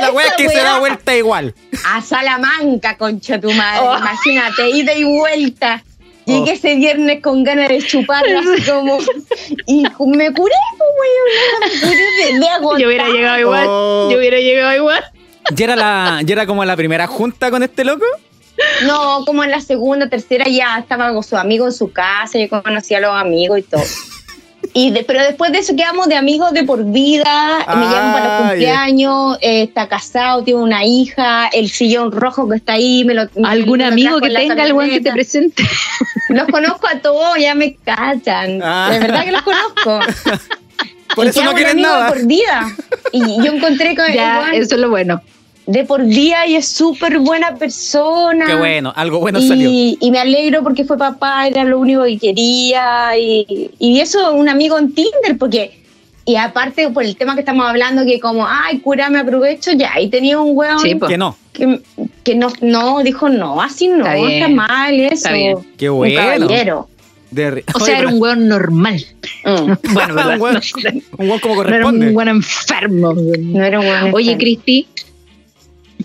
La wea que se da vuelta igual. a Salamanca, concha tu madre. Oh. Imagínate, ida y vuelta. Llegué ese viernes con ganas de chuparla así como. Y me curé, pues, weón. Me curé de, de agotar. Yo hubiera llegado igual. Oh. Yo hubiera llegado igual. ¿Ya era, la, ¿Ya era como la primera junta con este loco? No, como en la segunda, tercera ya estaba con su amigo en su casa. Yo conocía a los amigos y todo. Y de- pero después de eso quedamos de amigos de por vida. me llaman para Ah, los cumpleaños. eh, está casado, tiene una hija. El sillón rojo que está ahí. Me lo, me ¿Algún lo amigo que tenga algo que te presente? Los conozco a todos, ya me cachan. Ah. De verdad que los conozco. Por Y eso no quieren amigos nada. De por vida. Y yo encontré con Ya, igual, eso es lo bueno. De por vida y es súper buena persona. Qué bueno, algo bueno salió. y, me alegro porque fue papá, era lo único que quería. Y, y eso, un amigo en Tinder, porque. Y aparte, por el tema que estamos hablando, que como, ay, cura, me aprovecho, ya. Y tenía un weón Sí. Que no. que, que no, no, dijo, no, así no, Está mal eso. está bien. Qué Un bueno. caballero. De ri- O Oye, sea, era un weón normal. Mm. Bueno, un weón, No, un weón como no era corresponde. un buen enfermo. No era un weón Oye. Cristi,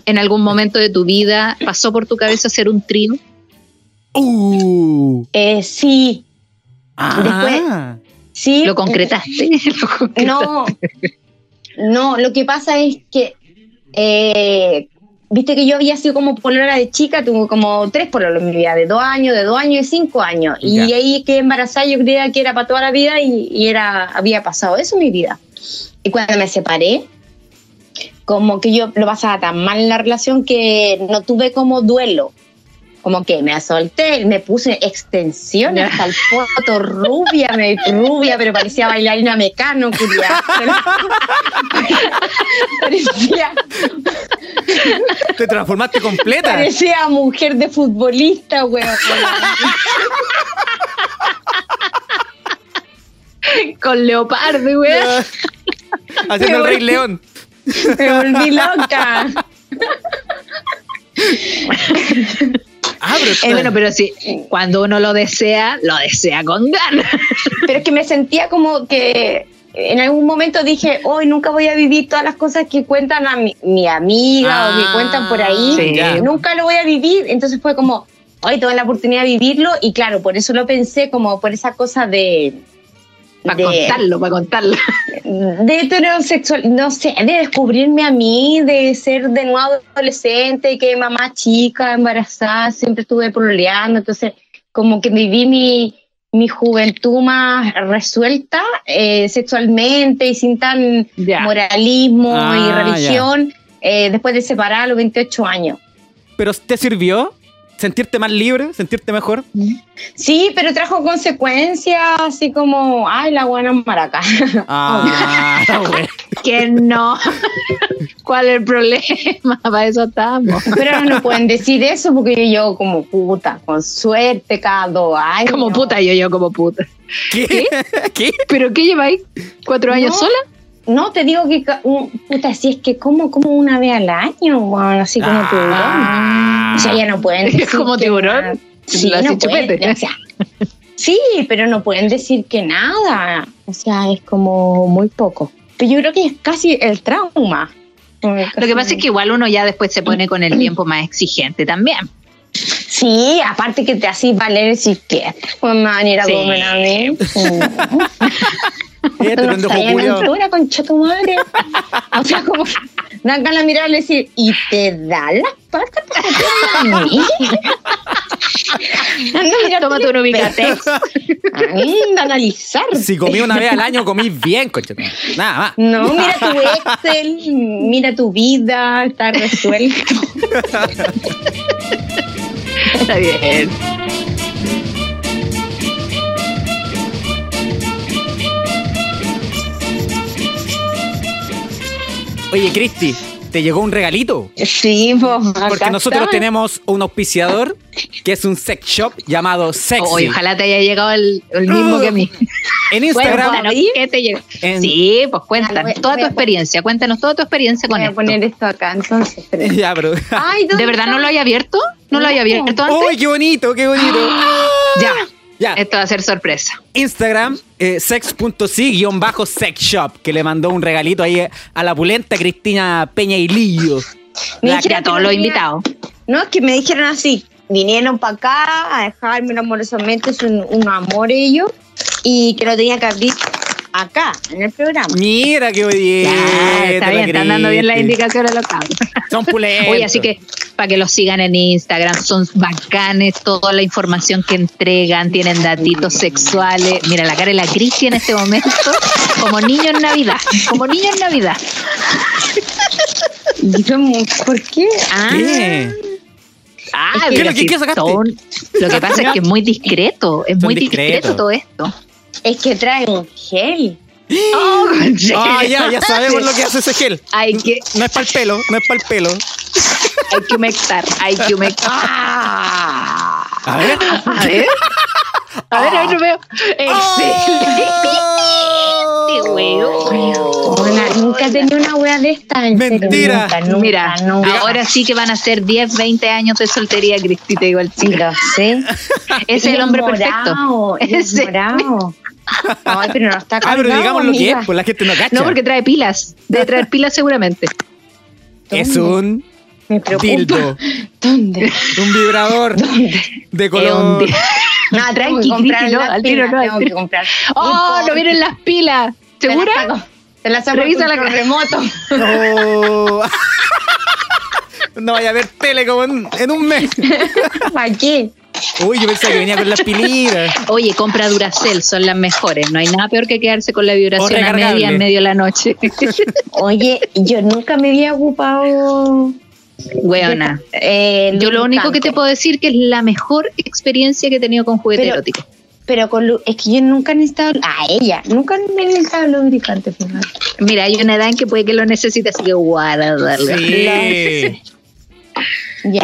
¿en algún momento de tu vida pasó por tu cabeza hacer un trío? Uh. Eh, sí, Ah. sí. ¿Lo concretaste? ¿Lo concretaste? No, no, lo que pasa es que, eh, viste que yo había sido como polola de chica, tuve como tres pololos en mi vida, de dos años, de dos años y cinco años. Y Ya. ahí que embarazada yo creía que era para toda la vida y, y era, había pasado eso en mi vida. Y cuando me separé, como que yo lo pasaba tan mal en la relación que no tuve como duelo. Como que me solté, me puse extensiones hasta el foto rubia, me, rubia, pero parecía bailarina mecano, curia. parecía, Te transformaste completa. parecía mujer de futbolista, weón. Con leopardo, weón. Haciendo el Rey León. Me volví loca. Ah, pero Eh, bueno, pero sí, cuando uno lo desea, lo desea con ganas. Pero es que me sentía como que en algún momento dije, hoy nunca voy a vivir todas las cosas que cuentan a mi, mi amiga o que Ah, cuentan por ahí. sí. ya. Nunca lo voy a vivir. Entonces fue como, hoy tengo la oportunidad de vivirlo. Y claro, por eso lo pensé como por esa cosa de... Para contarlo, para contarlo. de heterosexual, no sé, de descubrirme a mí, de ser de nuevo adolescente, que mamá chica, embarazada, siempre estuve proleando, entonces como que viví mi, mi juventud más resuelta eh, sexualmente y sin tan moralismo Ah, y religión, eh, después de separar a los 28 años. ¿Pero te sirvió? ¿Sentirte más libre? ¿Sentirte mejor? Sí, pero trajo consecuencias, así como, ay, la buena maraca. Ah, güey. Que no. ¿Cuál es el problema? Para eso estamos. Pero no pueden decir eso porque yo como puta, con suerte cada dos años. Como puta, yo, yo como puta. ¿Qué? ¿Qué? ¿Pero qué lleváis? ¿Cuatro años No. sola? No, te digo que, puta, si es que como, como una vez al año, bueno, así como tiburón. Ah. O sea, ya no pueden decir ¿Como que tiburón? nada. Sí, Así no pueden, chupete. o sea, sí, pero no pueden decir que nada. O sea, es como muy poco. Pero yo creo que es casi el trauma. Lo que pasa es que igual uno ya después se pone con el tiempo más exigente también. Sí, aparte que te haces valer si que pues me van a ir a Sí. comer a mí. Este no pendejo altura, concha tu madre. O sea, como dan ganas de mirarle y decir, ¿y te da las patas para comerme a mí? Anda, mira, Tómate un ubicatex. Anda analizar. Si comí una vez al año, comí bien, coche. Nada más. No, mira tu Excel, mira tu vida, está resuelto. Está bien. Oye, Cristi, ¿te llegó un regalito? Sí, pues. Porque nosotros está. tenemos un auspiciador que es un sex shop llamado Sexy. Oye, ojalá te haya llegado el, el mismo que a mí. En Instagram, Cuéntanos, ¿qué te llegó? En- Sí, pues cuéntanos Ah, voy- toda tu voy a- experiencia. Cuéntanos toda tu experiencia con Voy a esto. poner esto acá, entonces. ya, pero. Ay, ¿dónde ¿De verdad está? no lo haya abierto? ¿No lo haya abierto antes? ¡Uy, qué bonito, qué bonito! Ya, Ya, esto va a ser sorpresa. Instagram, eh, sex.si-sex shop, que le mandó un regalito ahí a la pulenta Cristina Peña y Lillo. Me La que a todos no los invitados. No, es que me dijeron así. Vinieron para acá a dejarme amorosamente, es un, un amor ellos, y que lo tenía que abrir acá, en el programa. Mira qué bonito. Ya, está bien, están dando bien las indicaciones a los cabros. Son pulentos. Oye, así que para que los sigan en Instagram, son bacanes, toda la información que entregan, tienen datitos sexuales. Mira la cara de la Cristi en este momento, como niño en Navidad, como niño en Navidad. ¿Por qué? Ah, ¿Qué? Ah, ¿Qué pero lo que- si qué sacaste? son- lo que pasa es que es muy discreto, es Son muy discreto todo esto. es que trae un gel. Oh, Ah, ya, ya sabemos lo que hace ese gel. Hay que, No es para el pelo, no es para el pelo. hay que humectar, hay que humectar. Ah. A ver. A ver. A ver, a ver, veo. Excelente, weón. Una- nunca he tenido una wea de esta. Mentira. Nunca, nunca, Mira, nunca. ahora sí que van a ser 10, 20 años de soltería, Cristi, te digo al Sí, chico. lo sé. Es el hombre perfecto. Es Ese- morado. Ay, pero no está Ah, pero cargado, digamos lo que es, pues la gente no cacha. No, porque trae pilas. Debe traer pilas seguramente. es un Me dildo, ¿Dónde? un vibrador de Es color. No, Tranqui, Cristi, no, al tiro no, Tengo que comprar. ¡Oh, no vienen las pilas! ¿Segura? Te la saco. Te la Revisa remoto. Oh. No vaya a ver tele como en, en un mes. ¿Para qué? Uy, yo pensaba que venía con las pilitas. Oye, compra Duracell, son las mejores. No hay nada peor que quedarse con la vibración a media en medio de la noche. Oye, yo nunca me había ocupado. Weona. eh, Yo lo único que te puedo decir que es la mejor experiencia que he tenido con juguete Pero- erótico. Pero con es que yo nunca he necesitado. A ella, nunca me he necesitado lubricante, fíjate. Mira, hay una edad en que puede que lo necesite, así que guárdalo. Sí.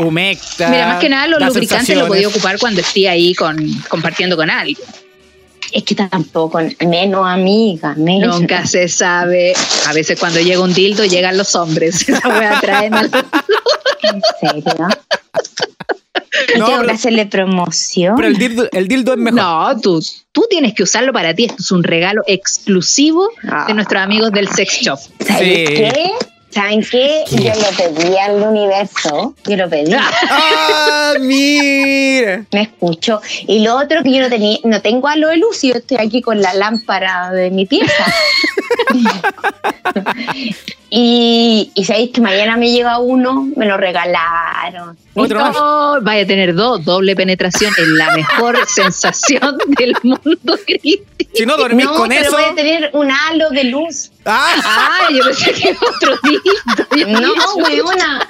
Humecta. Mira, más que nada los lubricantes lo podía ocupar cuando esté ahí con, compartiendo con alguien. Es que tampoco, menos amiga, menos. Nunca se sabe. A veces cuando llega un dildo llegan los hombres. Esa wea traen al- ¿En serio? No, Tengo pero- que hacerle promoción. Pero el dildo, el dildo es mejor. No, tú, tú tienes que usarlo para ti. Esto es un regalo exclusivo Ah. de nuestros amigos del sex shop. ¿Saben Sí. qué? ¿Saben qué? Yo lo pedí al universo. Yo lo pedí. ¡Ah, mira! Me escucho. Y lo otro que yo no tenía, no tengo halo de luz y yo estoy aquí con la lámpara de mi pieza. y, y sabéis que mañana me llega uno, me lo regalaron. Otro más. Vaya a tener dos, doble penetración es la mejor sensación del mundo, Cristi. Si no dormís no, con pero eso. voy a tener un halo de luz. ¡Ah! Ah, yo pensé que otro dildo. No, weona.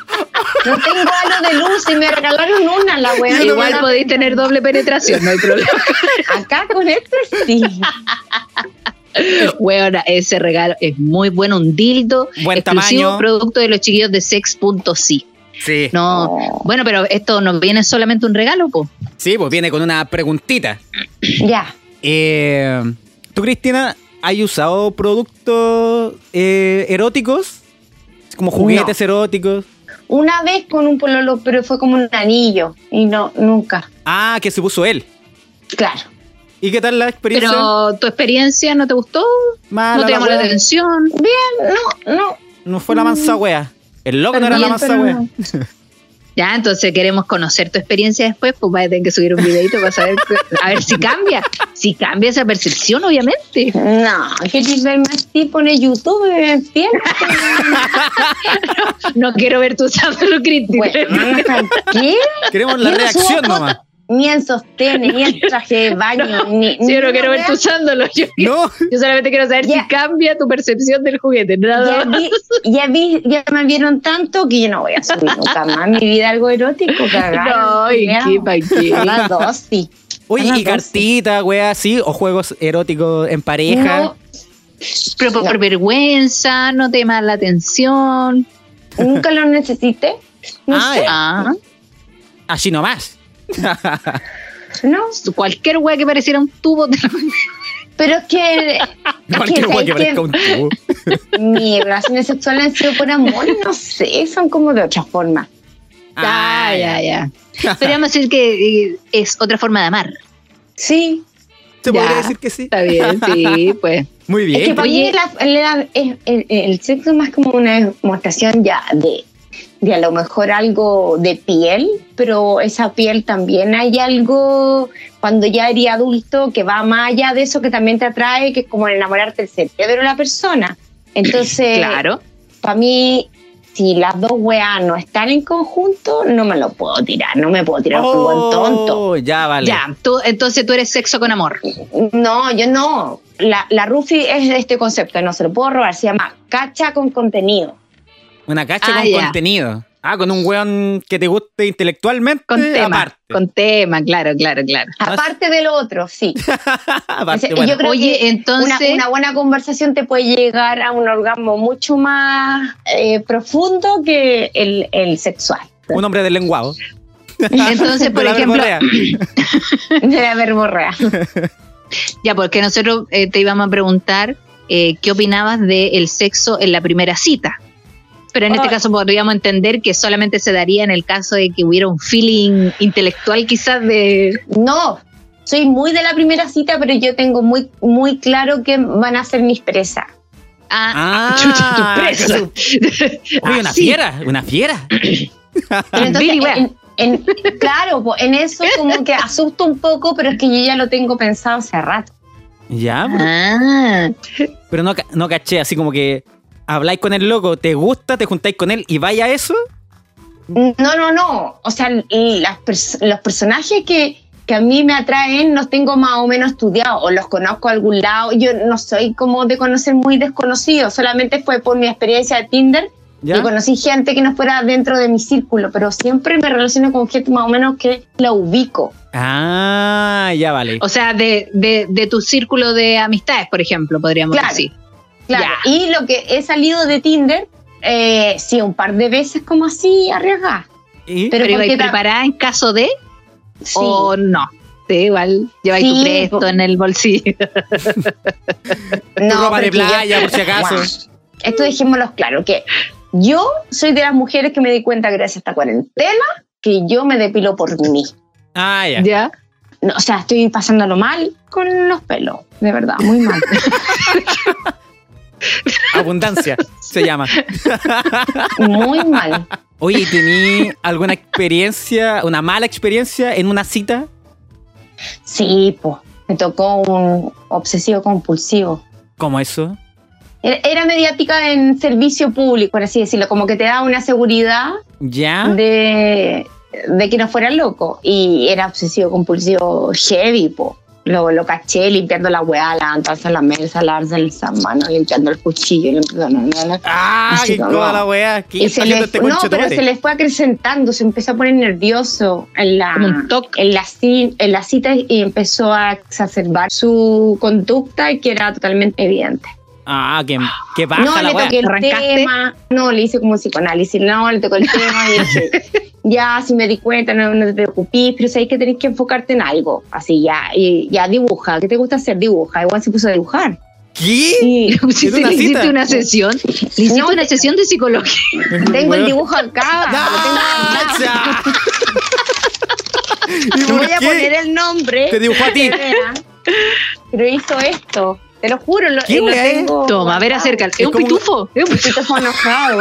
No tengo halo de luz y me regalaron una, la weona. Igual podéis tener doble penetración, no hay problema. Acá con este sí. Weona, ese regalo es muy bueno, un dildo Buen exclusivo tamaño. producto de los chiquillos de sex.si. Sí. No, bueno, pero esto no viene solamente un regalo, po. Sí, pues viene con una preguntita. Ya. Eh, ¿Tú, Cristina, has usado productos eh, eróticos? Como juguetes eróticos. Una vez con un pololo, pero fue como un anillo. Y no, nunca. Ah, que se puso él. Claro. ¿Y qué tal la experiencia? Pero tu experiencia no te gustó, Mala no te la llamó la wea. atención. Bien, no, no. No fue la mansa wea. El loco no era la wea. no. Ya, entonces queremos conocer tu experiencia después, pues vas a tener que subir un videito para saber, a ver si cambia, si cambia esa percepción, obviamente. No, queréis verme así, pone YouTube, me bien. No quiero ver tu usándolo, Cristi. Bueno, ¿qué? Queremos la no reacción nomás. Ni en sostén, ni en traje de baño, ni. Sí, yo no ni quiero una verte usándolo. Yo, No, yo solamente quiero saber Ya. si cambia tu percepción del juguete. Nada Ya, más. vi- ya, vi- ya me vieron tanto que yo no voy a subir nunca más mi vida algo erótico. Cagaron, No, ¿y qué, pa' qué? A las dos, sí. Oye, y dos, cartita, wea, así, o juegos eróticos en pareja. No, Pero por, No. por vergüenza, no te llama la atención. nunca lo necesité. No Ah, sé. Ah, Así nomás. No, cualquier wea que pareciera un tubo. te lo- pero es que. que, Cualquier wea ¿sabes que qué? parezca un tubo. Mis relaciones sexuales han sido por amor, no sé, son como de otra forma. Ah, ya, ya. Podríamos decir que eh, es otra forma de amar. Sí. ¿Se podría decir que sí? Está bien, sí, pues. Muy Es que bien. para Oye. mí la- la- es- el, el sexo es más como una demostración ya de, de a lo mejor algo de piel, pero esa piel también hay algo cuando ya eres adulto que va más allá de eso que también te atrae, que es como el enamorarte del cerebro de la persona. Entonces, Claro. para mí, si las dos weas no están en conjunto, no me lo puedo tirar, no me puedo tirar un buen tonto. Oh, ya, vale. Ya, tú, entonces tú eres sexo con amor. No, yo no. La, la Rufi es de este concepto, no se lo puedo robar, se llama cacha con contenido. Una cacha Ah, con ya. contenido. Ah, con un weón que te guste intelectualmente. Con tema. Aparte. Con tema, claro, claro, claro. Aparte de lo otro, sí. Aparte, bueno. yo creo Oye, que entonces. una, una buena conversación te puede llegar a un orgasmo mucho más eh, profundo que el, el sexual. Un hombre del lenguado. Entonces, por De la ejemplo. De la verborrea. ya, porque nosotros eh, te íbamos a preguntar eh, qué opinabas del sexo en la primera cita. Pero en este caso podríamos entender que solamente se daría en el caso de que hubiera un feeling intelectual quizás de... No, soy muy de la primera cita, pero yo tengo muy, muy claro que van a ser mis presas. Ah, Ah, chucha, tu presa. Oye, una Ah, fiera, una fiera. Pero entonces, en, en- claro, en eso como que asusto un poco, pero es que yo ya lo tengo pensado hace rato. Ya, bro. Ah, pero no, no caché, así como que habláis con el loco, te gusta, te juntáis con él y vaya eso. No, no, no. O sea, las pers- los personajes que, que a mí me atraen los tengo más o menos estudiados o los conozco a algún lado. Yo no soy como de conocer muy desconocidos, solamente fue por mi experiencia de Tinder ¿Ya? y conocí gente que no fuera dentro de mi círculo, pero siempre me relaciono con gente más o menos que la ubico. Ah, ya vale. o sea, de, de, de tu círculo de amistades, por ejemplo, podríamos Claro. decir. Claro. Ya. Y lo que he salido de Tinder, eh, sí, un par de veces como así, arriesgada. ¿Y? Pero ¿Pero preparada en caso de Sí. o no? Sí, igual lleváis tu Sí, presto po. en el bolsillo. Tu ropa de yo- playa, por si acaso. Guau. Esto dejémoslo claro, que yo soy de las mujeres que me di cuenta gracias a esta cuarentena que yo me depilo por mí. Ah, ya. ¿Ya? No, o sea, estoy pasándolo mal con los pelos, de verdad, muy mal. Abundancia se llama. muy mal. Oye, ¿y ¿tení alguna experiencia, una mala experiencia en una cita? Sí, pues, me tocó un obsesivo compulsivo. ¿Cómo eso? Era, era mediática en servicio público, por así decirlo, como que te da una seguridad ¿Ya? de, de que no fuera loco. Y era obsesivo compulsivo heavy, po. Lo, lo caché limpiando la weá, levantarse la mesa, lavarse las manos, limpiando el cuchillo, limpiando... no, no, no. Ah, qué coda la weá. ¿Qué Y se este no, pero se le fue acrecentando, se empezó a poner nervioso en la, Como un toque. en la, en la cita y empezó a exacerbar su conducta y que era totalmente evidente. Ah, qué, qué baja no la le toqué el tema, no, le hice como un psicoanálisis, no, le tocó el tema y dije, ya, si me di cuenta, no, no te preocupes, pero sabes que tenés que enfocarte en algo, así ya, y ya dibuja, ¿qué te gusta hacer? Dibuja, igual se puso a dibujar. ¿Qué? Le hiciste, una le hiciste una sesión. Le hiciste No, una sesión de psicología. tengo el dibujo acá, lo tengo ¡Ah, acá. ya! ¿Y voy a poner el nombre. Te dibujó a ti. Pero hizo esto. Te lo juro, lo, ¿Qué lo wea es? tengo. Toma, a ver, acércalo. Es un pitufo. Es Un pitufo enojado.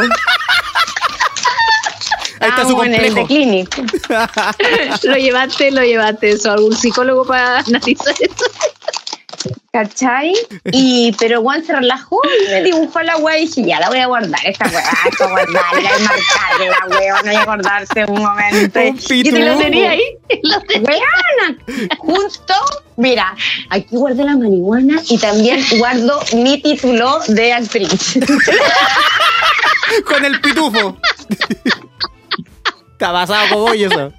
Ahí está su en el complejo. Clinic. Lo llevaste, lo llevaste eso, algún psicólogo para analizar eso. ¿cachai? Y, pero Juan se relajó y me dibujó la wea y dije, ya la voy a guardar, esta wea, esta guardarla y marcarla, la no voy a acordarse un momento. Un Y te ¿Lo tenía ahí? Lo tenía. Weona, justo, mira, aquí guardé la marihuana y también guardo mi título de actriz. Con el pitufo. Está basado cogollo eso.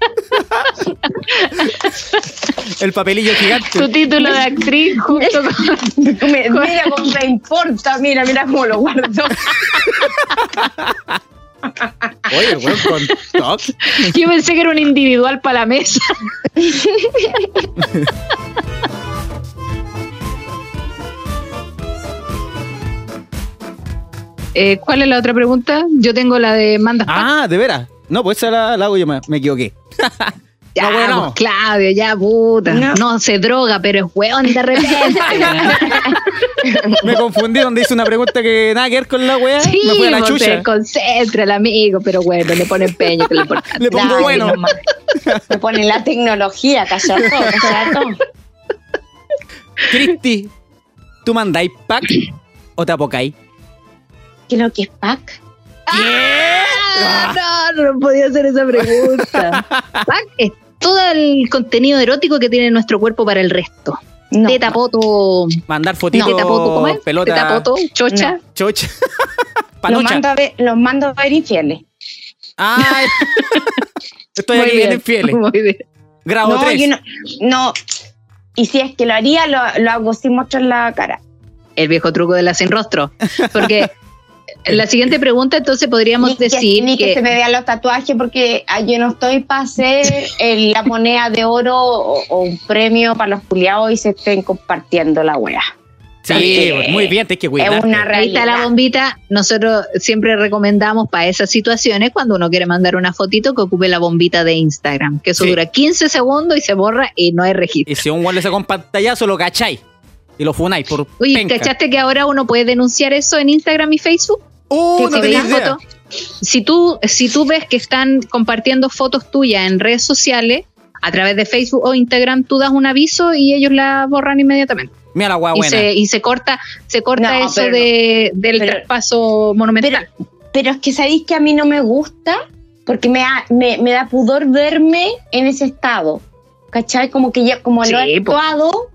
El papelillo gigante. Tu título de actriz justo con... Me- mira cómo me importa, mira, mira cómo lo guardo. Oye, el weón con TOC. Yo pensé que era un individual para la mesa. Eh, ¿Cuál es la otra pregunta? Yo tengo la de mandas. Ah, de veras. No, pues esa la, la hago yo, me, me equivoqué. ya, no, bueno. pues, Claudio, ya puta. No. No. se droga, pero es weón de repente. Me confundí donde hice una pregunta que nada que ver con la weá. sí, me fui a la pues, chucha. se concentra el amigo, pero bueno, le pone empeño que es lo importante. Le pongo Dale, bueno. nomás. Me ponen la tecnología, callato. Cristi, ¿tú mandáis pack o te apocáis? ¿Qué es lo que es pack? Ah, no, no podía hacer esa pregunta. Pack es todo el contenido erótico que tiene nuestro cuerpo para el resto. No. Teta, poto, Mandar fotitos, teta, poto, ¿cómo es? pelota, Teta, poto, chocha. chocha, Los mando, a ver, los mando a ver infieles. Ah, estoy Muy aquí bien, bien infiel. Muy bien. Grado No, 3. yo no, no. Y si es que lo haría, lo, lo hago sin mostrar la cara. El viejo truco de la sin rostro. Porque la siguiente pregunta, entonces podríamos Ni que, decir ni que, que, se me vean los tatuajes porque ah, yo no estoy para hacer el- la moneda de oro o, o un premio para los culiados y se estén compartiendo la wea. Sí, pues, muy bien, tienes que Es cuidarte. una ahí está la bombita. Nosotros siempre recomendamos para esas situaciones, cuando uno quiere mandar una fotito, que ocupe la bombita de Instagram, que eso Sí. dura 15 segundos y se borra y no hay registro. Y si un weón le un pantallazo, lo cacháis. Y lo funáis por Oye, penca. ¿cachaste que ahora uno puede denunciar eso en Instagram y Facebook? Uh, Que no tenía idea. fotos. Si tú, si tú ves que están compartiendo fotos tuyas en redes sociales, a través de Facebook o Instagram, tú das un aviso y ellos la borran inmediatamente. Mira la weá y, se, y se corta, se corta No, eso pero de, del Pero- traspaso monumental. Pero es que sabéis que a mí no me gusta porque me, da- me, me da pudor verme en ese estado. ¿Cachai? Como que ya, como lo he Sí, po. actuado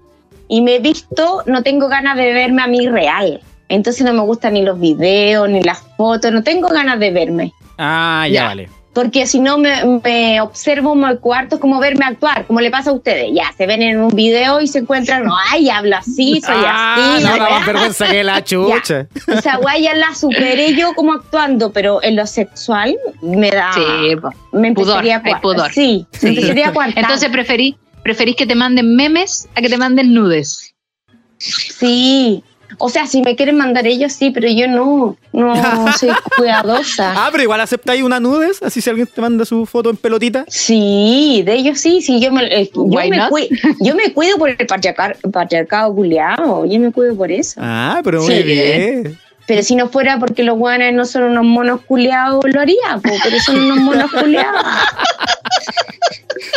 y me he visto, no tengo ganas de verme a mí real. Entonces no me gustan ni los videos, ni las fotos, no tengo ganas de verme. Ah, ya, Ya. vale. Porque si no me, me observo en el cuarto, es como verme actuar, como le pasa a ustedes. Ya, se ven en un video y se encuentran, no, ay, hablo así, soy ah, así. no, weá. más vergüenza que la chucha. Esa guay ya la superé yo como actuando, pero en lo sexual me da. Sí, me Pudor, empezaría a hay cuar- pudor. Sí, Sí. me empezaría a cuartar. Entonces preferí, preferís que te manden memes a que te manden nudes. sí. O sea, si me quieren mandar ellos, sí, pero yo no. No soy cuidadosa. Ah, pero igual aceptáis una nudes, así si alguien te manda su foto en pelotita. Sí, de ellos sí, sí, yo me, eh, yo me, yo cuido por el patriarca- patriarcado culiado, yo me cuido por eso. Ah, pero muy Sí. bien. Pero si no fuera porque los guanes no son unos monos culiados, lo haría, po, pero son unos monos culiados.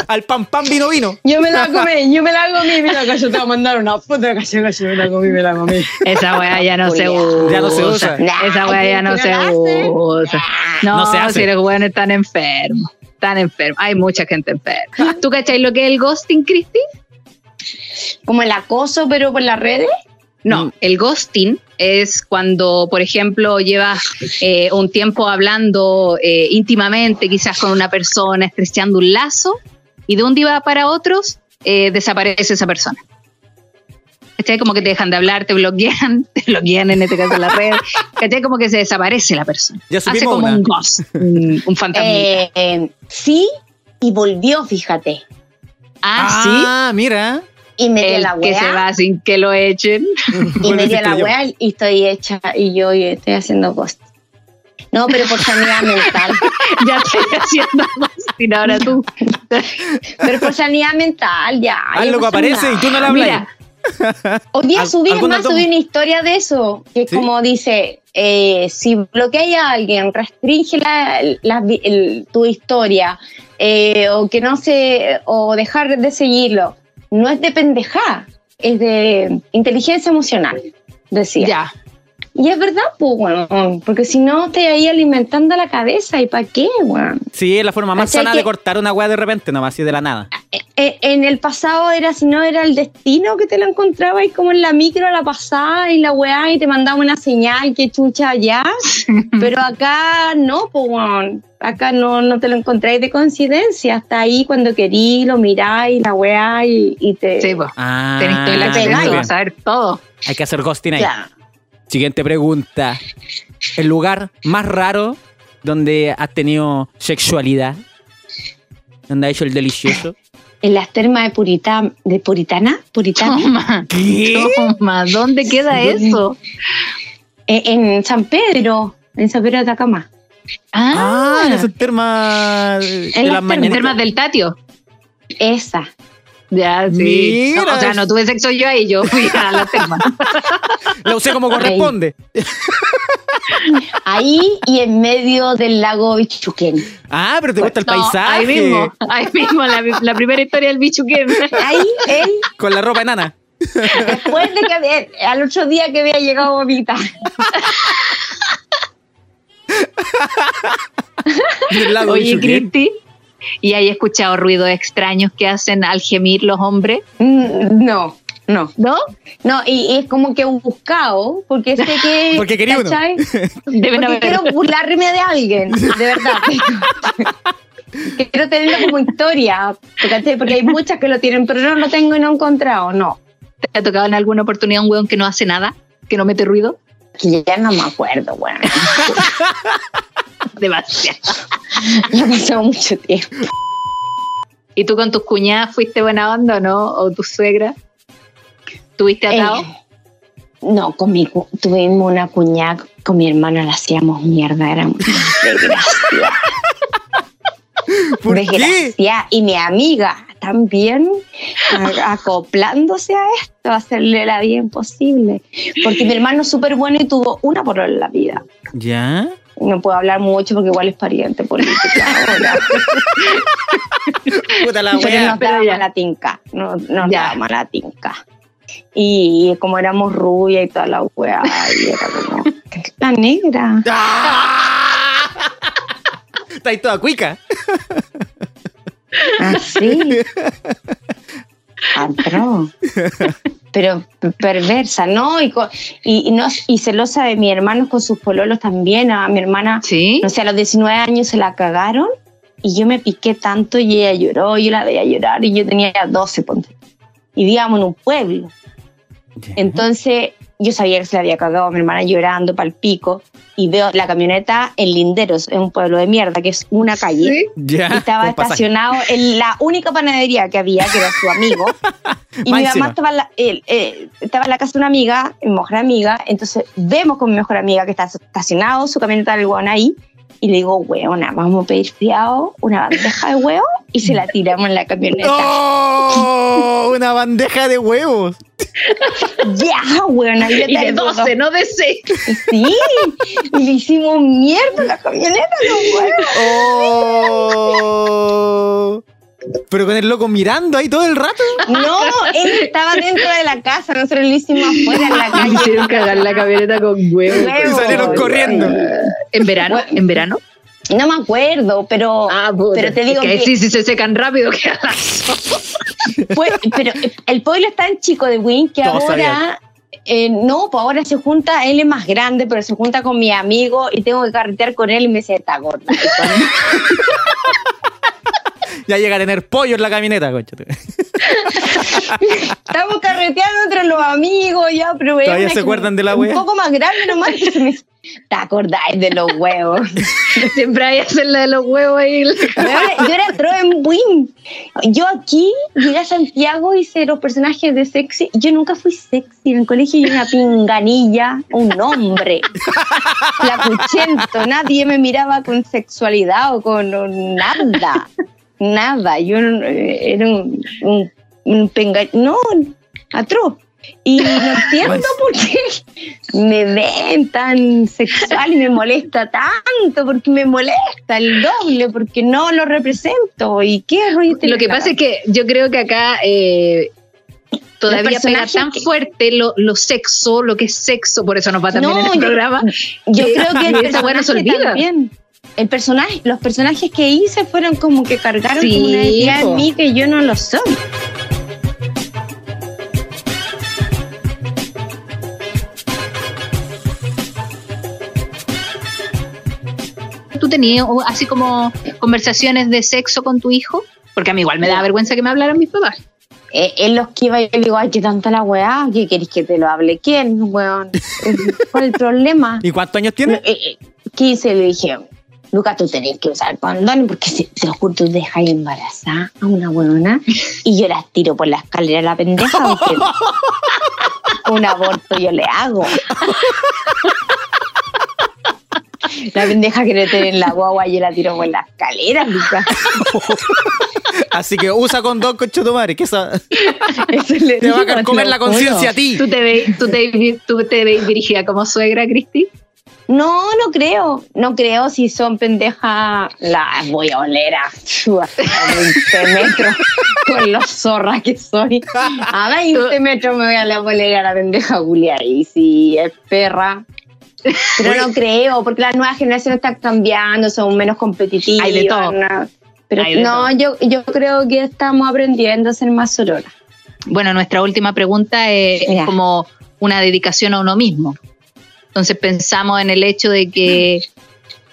Al pan pan vino vino. Yo me la comí, yo me la comí, mira que yo te voy a mandar una foto de que yo, que yo me la comí, me la comí. Esa weá ya no se usa. Ya no se usa. Esa weá ya no ¿por qué se la usa. No, No se hace. si los weones están enfermos. Están enfermos. Hay mucha gente enferma. ¿Tú cachai lo que es el ghosting, Cristi? Como el acoso, pero por las redes. No, Mm. el ghosting es cuando, por ejemplo, llevas eh, un tiempo hablando eh, íntimamente, quizás con una persona, estrechando un lazo, y de un día para otros eh, desaparece esa persona. ¿Cachai? Como que te dejan de hablar, te bloquean, te bloquean en este caso en la red. ¿Cachai? Como que se desaparece la persona. Ya Hace como una. un ghost, un, un fantasma. Eh, eh, sí, y volvió, fíjate. ah, Ah, mira. Y me dio El la que se va sin que lo echen. Y Bueno, me dio la yo. weá y estoy hecha, y yo estoy haciendo post. No, pero por sanidad mental. ya estoy haciendo ghosting ahora tú. Pero por sanidad mental, ya. Lo que pasa aparece nada. y tú no le hablas. Mira, Hoy día subí, ¿alguna más subí una historia de eso, que es ¿Sí? como dice, eh, si bloqueas a alguien, restringe la, la- el- tu historia, eh, o que no se, o dejar de seguirlo, no es de pendejá. es de inteligencia emocional, decía. Ya. Y es verdad, pues, weón, porque si no te ahí alimentando la cabeza, ¿y para qué, weón? Sí, es la forma más ¿Cachai sana que- de cortar una weá de repente, nomás así de la nada. Eh, En el pasado era, si no era el destino que te lo encontraba y como en la micro la pasada y la weá y te mandaba una señal que chucha allá. Pero acá no, pues. Acá no, no te lo encontráis de coincidencia. Hasta ahí cuando querí, lo miráis, la weá y, y te. Sí, pues. Ah, Tenés todo el la acceso pegáis. muy a saber todo. Hay que hacer ghosting ahí. Claro. Siguiente pregunta. ¿El lugar más raro donde has tenido sexualidad? ¿Donde has hecho el delicioso? En las termas de, Purita, de Puritana, Puritana Toma. ¿Qué? Toma. ¿Dónde queda eso? eh, en San Pedro, en San Pedro de Atacama. Ah, Ah, en termas En las las termas del Tatio. Esa. Ya, sí. Mira. No, o sea, no tuve sexo yo ahí, yo fui a la terma. La usé como corresponde. Ahí y en medio del lago Bichuquén. Ah, pero te gusta el No, paisaje. Ahí mismo, ahí mismo, la, la primera historia del bichuquén. Ahí él, Con la ropa enana. después de que había- al otro día que había llegado a vomitar. Del lago Oye. Cristi, ¿y hay escuchado ruidos extraños que hacen al gemir los hombres? Mm, No, no. ¿No? No, y, y es como que un buscado, porque sé que. Porque quería uno. Deben Porque haber. quiero burlarme de alguien, de verdad. quiero tenerlo como historia, porque hay muchas que lo tienen, pero no lo tengo y no he encontrado, no. ¿Te ha tocado en alguna oportunidad un hueón que no hace nada? ¿Que no mete ruido? Que ya no me acuerdo, bueno. Demasiado. Ya ha pasado mucho tiempo. ¿Y tú con tus cuñadas fuiste buena onda o no? ¿O tu suegra? ¿Tuviste atado? Eh, no, con mi, cu- tuvimos una cuñada, con mi hermano la hacíamos mierda, era una desgracia. ¿Por qué? Y mi amiga también acoplándose a esto, hacerle la vida imposible. Porque mi hermano es súper bueno y tuvo una por en la vida. ¿Ya? No puedo hablar mucho porque igual es pariente político ahora. Puta la Pero wea. nos pero daba mala tinca. No, nos Ya. daba mala tinca. Y como éramos rubia y toda la weá, y era como la negra. ¡Ah! Está ahí toda cuica. Así. Atroz. Pero perversa, ¿no? Y, y no, y celosa de mis hermanos con sus pololos también. A mi hermana, Sí. no sé, a los 19 años se la cagaron y yo me piqué tanto y ella lloró, yo la veía llorar y yo tenía 12, ponte. Y vivíamos en un pueblo. Entonces yo sabía que se la había cagado a mi hermana llorando para el pico y veo la camioneta en Linderos, en un pueblo de mierda, que es una calle. Y estaba con pasaje. estacionado en la única panadería que había, que era su amigo. y mi mamá estaba en, la, él, eh, estaba en la casa de una amiga, mi mejor amiga. Entonces vemos con mi mejor amiga que está estacionado su camioneta del hueón ahí. Y le digo, hueona, vamos a pedir fiado, una bandeja de huevo y se la tiramos en la camioneta. ¡Oh! Una bandeja de huevos. Ya, hueona. yo Y de tengo 12, no de 6. Sí, y le hicimos mierda a la camioneta, los huevos. ¡Oh! Pero con el loco mirando ahí todo el rato. No, él estaba dentro de la casa, nosotros lo hicimos afuera en la calle. Hicieron cagar la camioneta con huevos. Y salieron corriendo. ¿En verano? ¿En verano? No me acuerdo, pero, Ah, puta. pero te digo Es que, sí, sí se secan rápido. que fue- pero el pueblo es tan chico de Win que Todos ahora eh, no, pues ahora se junta, él es más grande, pero se junta con mi amigo y tengo que carretear con él y me dice, está gorda. Ya llega a tener pollo en la camioneta, concha. Estamos carreteando entre los amigos, ya, pero ¿Todavía una se acuerdan de la Un wea? poco más grande nomás. y me dice, ¿Te acordáis de los huevos? Siempre hay que hacer la de los huevos ahí. Yo era, yo era pro en Win. Yo aquí llegué a Santiago y hice los personajes de sexy. Yo nunca fui sexy. En el colegio yo era una pinganilla, un hombre. Flacuchento. Nadie me miraba con sexualidad o con nada. Nada. Yo no- eh, era un, un, un penga- No, atroz. Y no entiendo por qué me ven tan sexual y me molesta tanto, porque me molesta el doble, porque no lo represento. ¿Y qué rollo te Lo que pasa es que yo creo que acá eh, todavía pega tan que- fuerte lo, lo sexo, lo que es sexo, por eso nos va también No, en el yo- programa. Yo que- creo que esa weá no se personaje olvida. también. El personaje, los personajes que hice fueron como que cargaron Sí, como una idea en mí que yo no lo soy. ¿Tú tenías así como conversaciones de sexo con tu hijo? Porque a mí igual me da vergüenza que me hablaran mis papás. Eh, en los que iba yo le digo, ay, qué tanta la weá, ¿qué querés que te lo hable? ¿Quién, weón? Eh, ¿Cuál es el problema? ¿Y cuántos años tiene? Eh, eh, ¿Qué hice? Le dije, Lucas, tú tenés que usar condón porque si, te juro, tú dejas embarazada a una weona y yo las tiro por la escalera a la pendeja un aborto yo le hago. La pendeja quiere tener la guagua y yo la tiro por la escalera, Lucas. Así que usa condón con madre, que esa Eso le te va a comer la conciencia a ti. ¿Tú te ves tú te, tú te ves dirigida como suegra, Cristi? No, no creo. No creo si son pendejas. Las voy a oler a, a 20 metros con lo zorra que soy. A 20 metros me voy a la oler a la pendeja Julia. Y si es perra. Pero no creo, porque las nuevas generaciones están cambiando, son menos competitivas. Hay de todo. ¿no? Pero Hay de no, yo, yo creo que estamos aprendiendo a ser más sorora. Bueno, nuestra última pregunta es, como una dedicación a uno mismo. Entonces pensamos en el hecho de que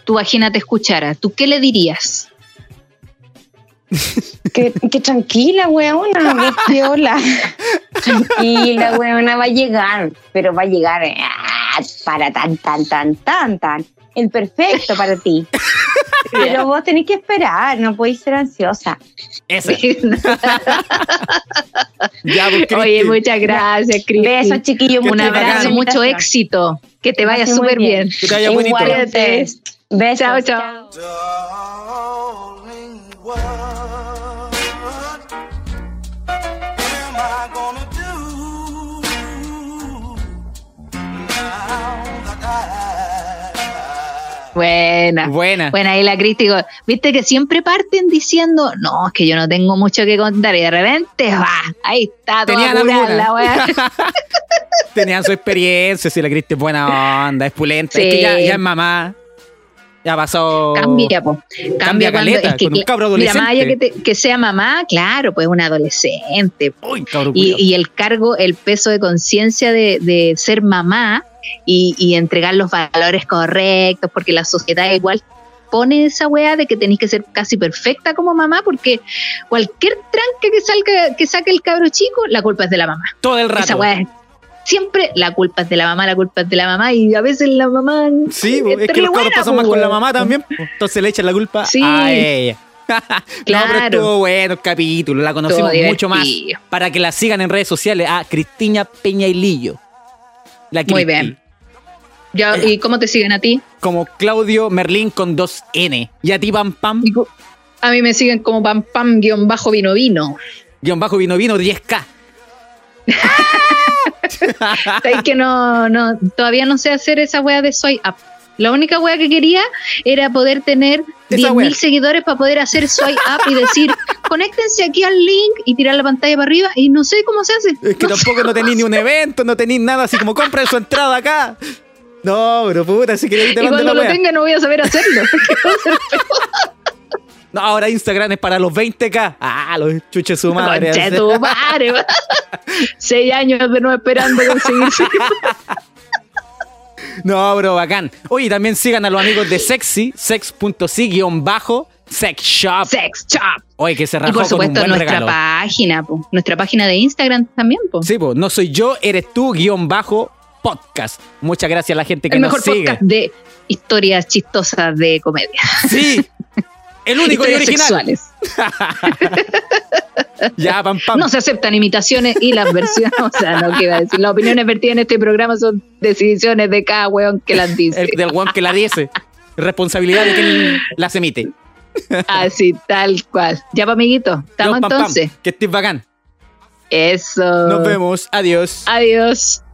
tu vagina te escuchara. ¿Tú qué le dirías? Que, que tranquila, weona, que piola. Tranquila, weona, va a llegar, pero va a llegar ah, para tan, tan, tan, tan, tan. El perfecto para ti. Pero vos tenés que esperar, no podéis ser ansiosa. Ya, pues, Cristi. Oye, muchas gracias, Cristi. Besos, chiquillos. Un abrazo, mucho éxito. Que te vaya súper bien. Que te vaya bonito. Igual a ustedes. Besos. Chao, chao. Darling, Buena. Buena. Bueno, ahí la crítica, viste que siempre parten diciendo, no, es que yo no tengo mucho que contar, y de repente va, ahí está, toda Tenían la wea. Tenían su experiencia, si la Cristi es buena onda, es pulenta. Es que ya, ya es mamá. Ya pasado. Cambia, po. Cambia, Cambia cuando es que, con un cabro mira, más allá que, adolescente. te- que sea mamá, claro, pues un adolescente. Uy, cabrón. Y, y el cargo, el peso de conciencia de, de ser mamá y, y entregar los valores correctos, porque la sociedad igual pone esa weá de que tenéis que ser casi perfecta como mamá, porque cualquier tranque que salga, que saque el cabro chico, la culpa es de la mamá. Todo el Esa rato. weá es siempre la culpa es de la mamá, la culpa es de la mamá, y a veces la mamá Sí, po, es que los cabros pasan más con la mamá también. Entonces le echan la culpa Sí. a ella. No, Claro. pero estuvo bueno el capítulo, la conocimos mucho más. Para que la sigan en redes sociales a Cristina Peñailillo. La Muy bien. Ya, ¿Y cómo te siguen a ti? Como Claudio Merlín con dos N. Y a ti, Pam Pam, A mí me siguen como pam pam guion bajo vino vino. guion bajo vino vino 10K. Sabes que no, no, todavía no sé hacer esa wea de soy up. La única wea que quería era poder tener Esa 10.000 wea. seguidores para poder hacer swipe up y decir, conéctense aquí al link y tirar la pantalla para arriba y no sé cómo se hace. Es que No tampoco no tenéis ni un evento, no tenéis nada así como compren su entrada acá. No, pero puta, si queréis te Y cuando la lo wea. tenga no voy a saber hacerlo. No, ahora Instagram es para los 20k. Ah, los chuches su madre. Conche tu madre, va. Seis años de no esperando conseguir No, bro, bacán. Oye, también sigan a los amigos de Sexy, sex.si-bajo, sex shop. sex shop. Oye, que se Y rajó por con un supuesto buen nuestra regalo. página, po. nuestra página de Instagram también, po. Sí, pues, no soy yo, eres tú, guion bajo, podcast. Muchas gracias a la gente que el nos mejor sigue. podcast de historias chistosas de comedia. Sí, el único y Historias original. sexuales. Ya, pam, pam. No se aceptan imitaciones y las versiones, o sea, no quiero decir, las opiniones vertidas en este programa son decisiones de cada weón que las dice. El del one que la dice. Responsabilidad de quien las emite. Así, tal cual. Ya, pa' amiguito, estamos Yo, pam, entonces. Que estés bacán. Eso. Nos vemos. Adiós. Adiós.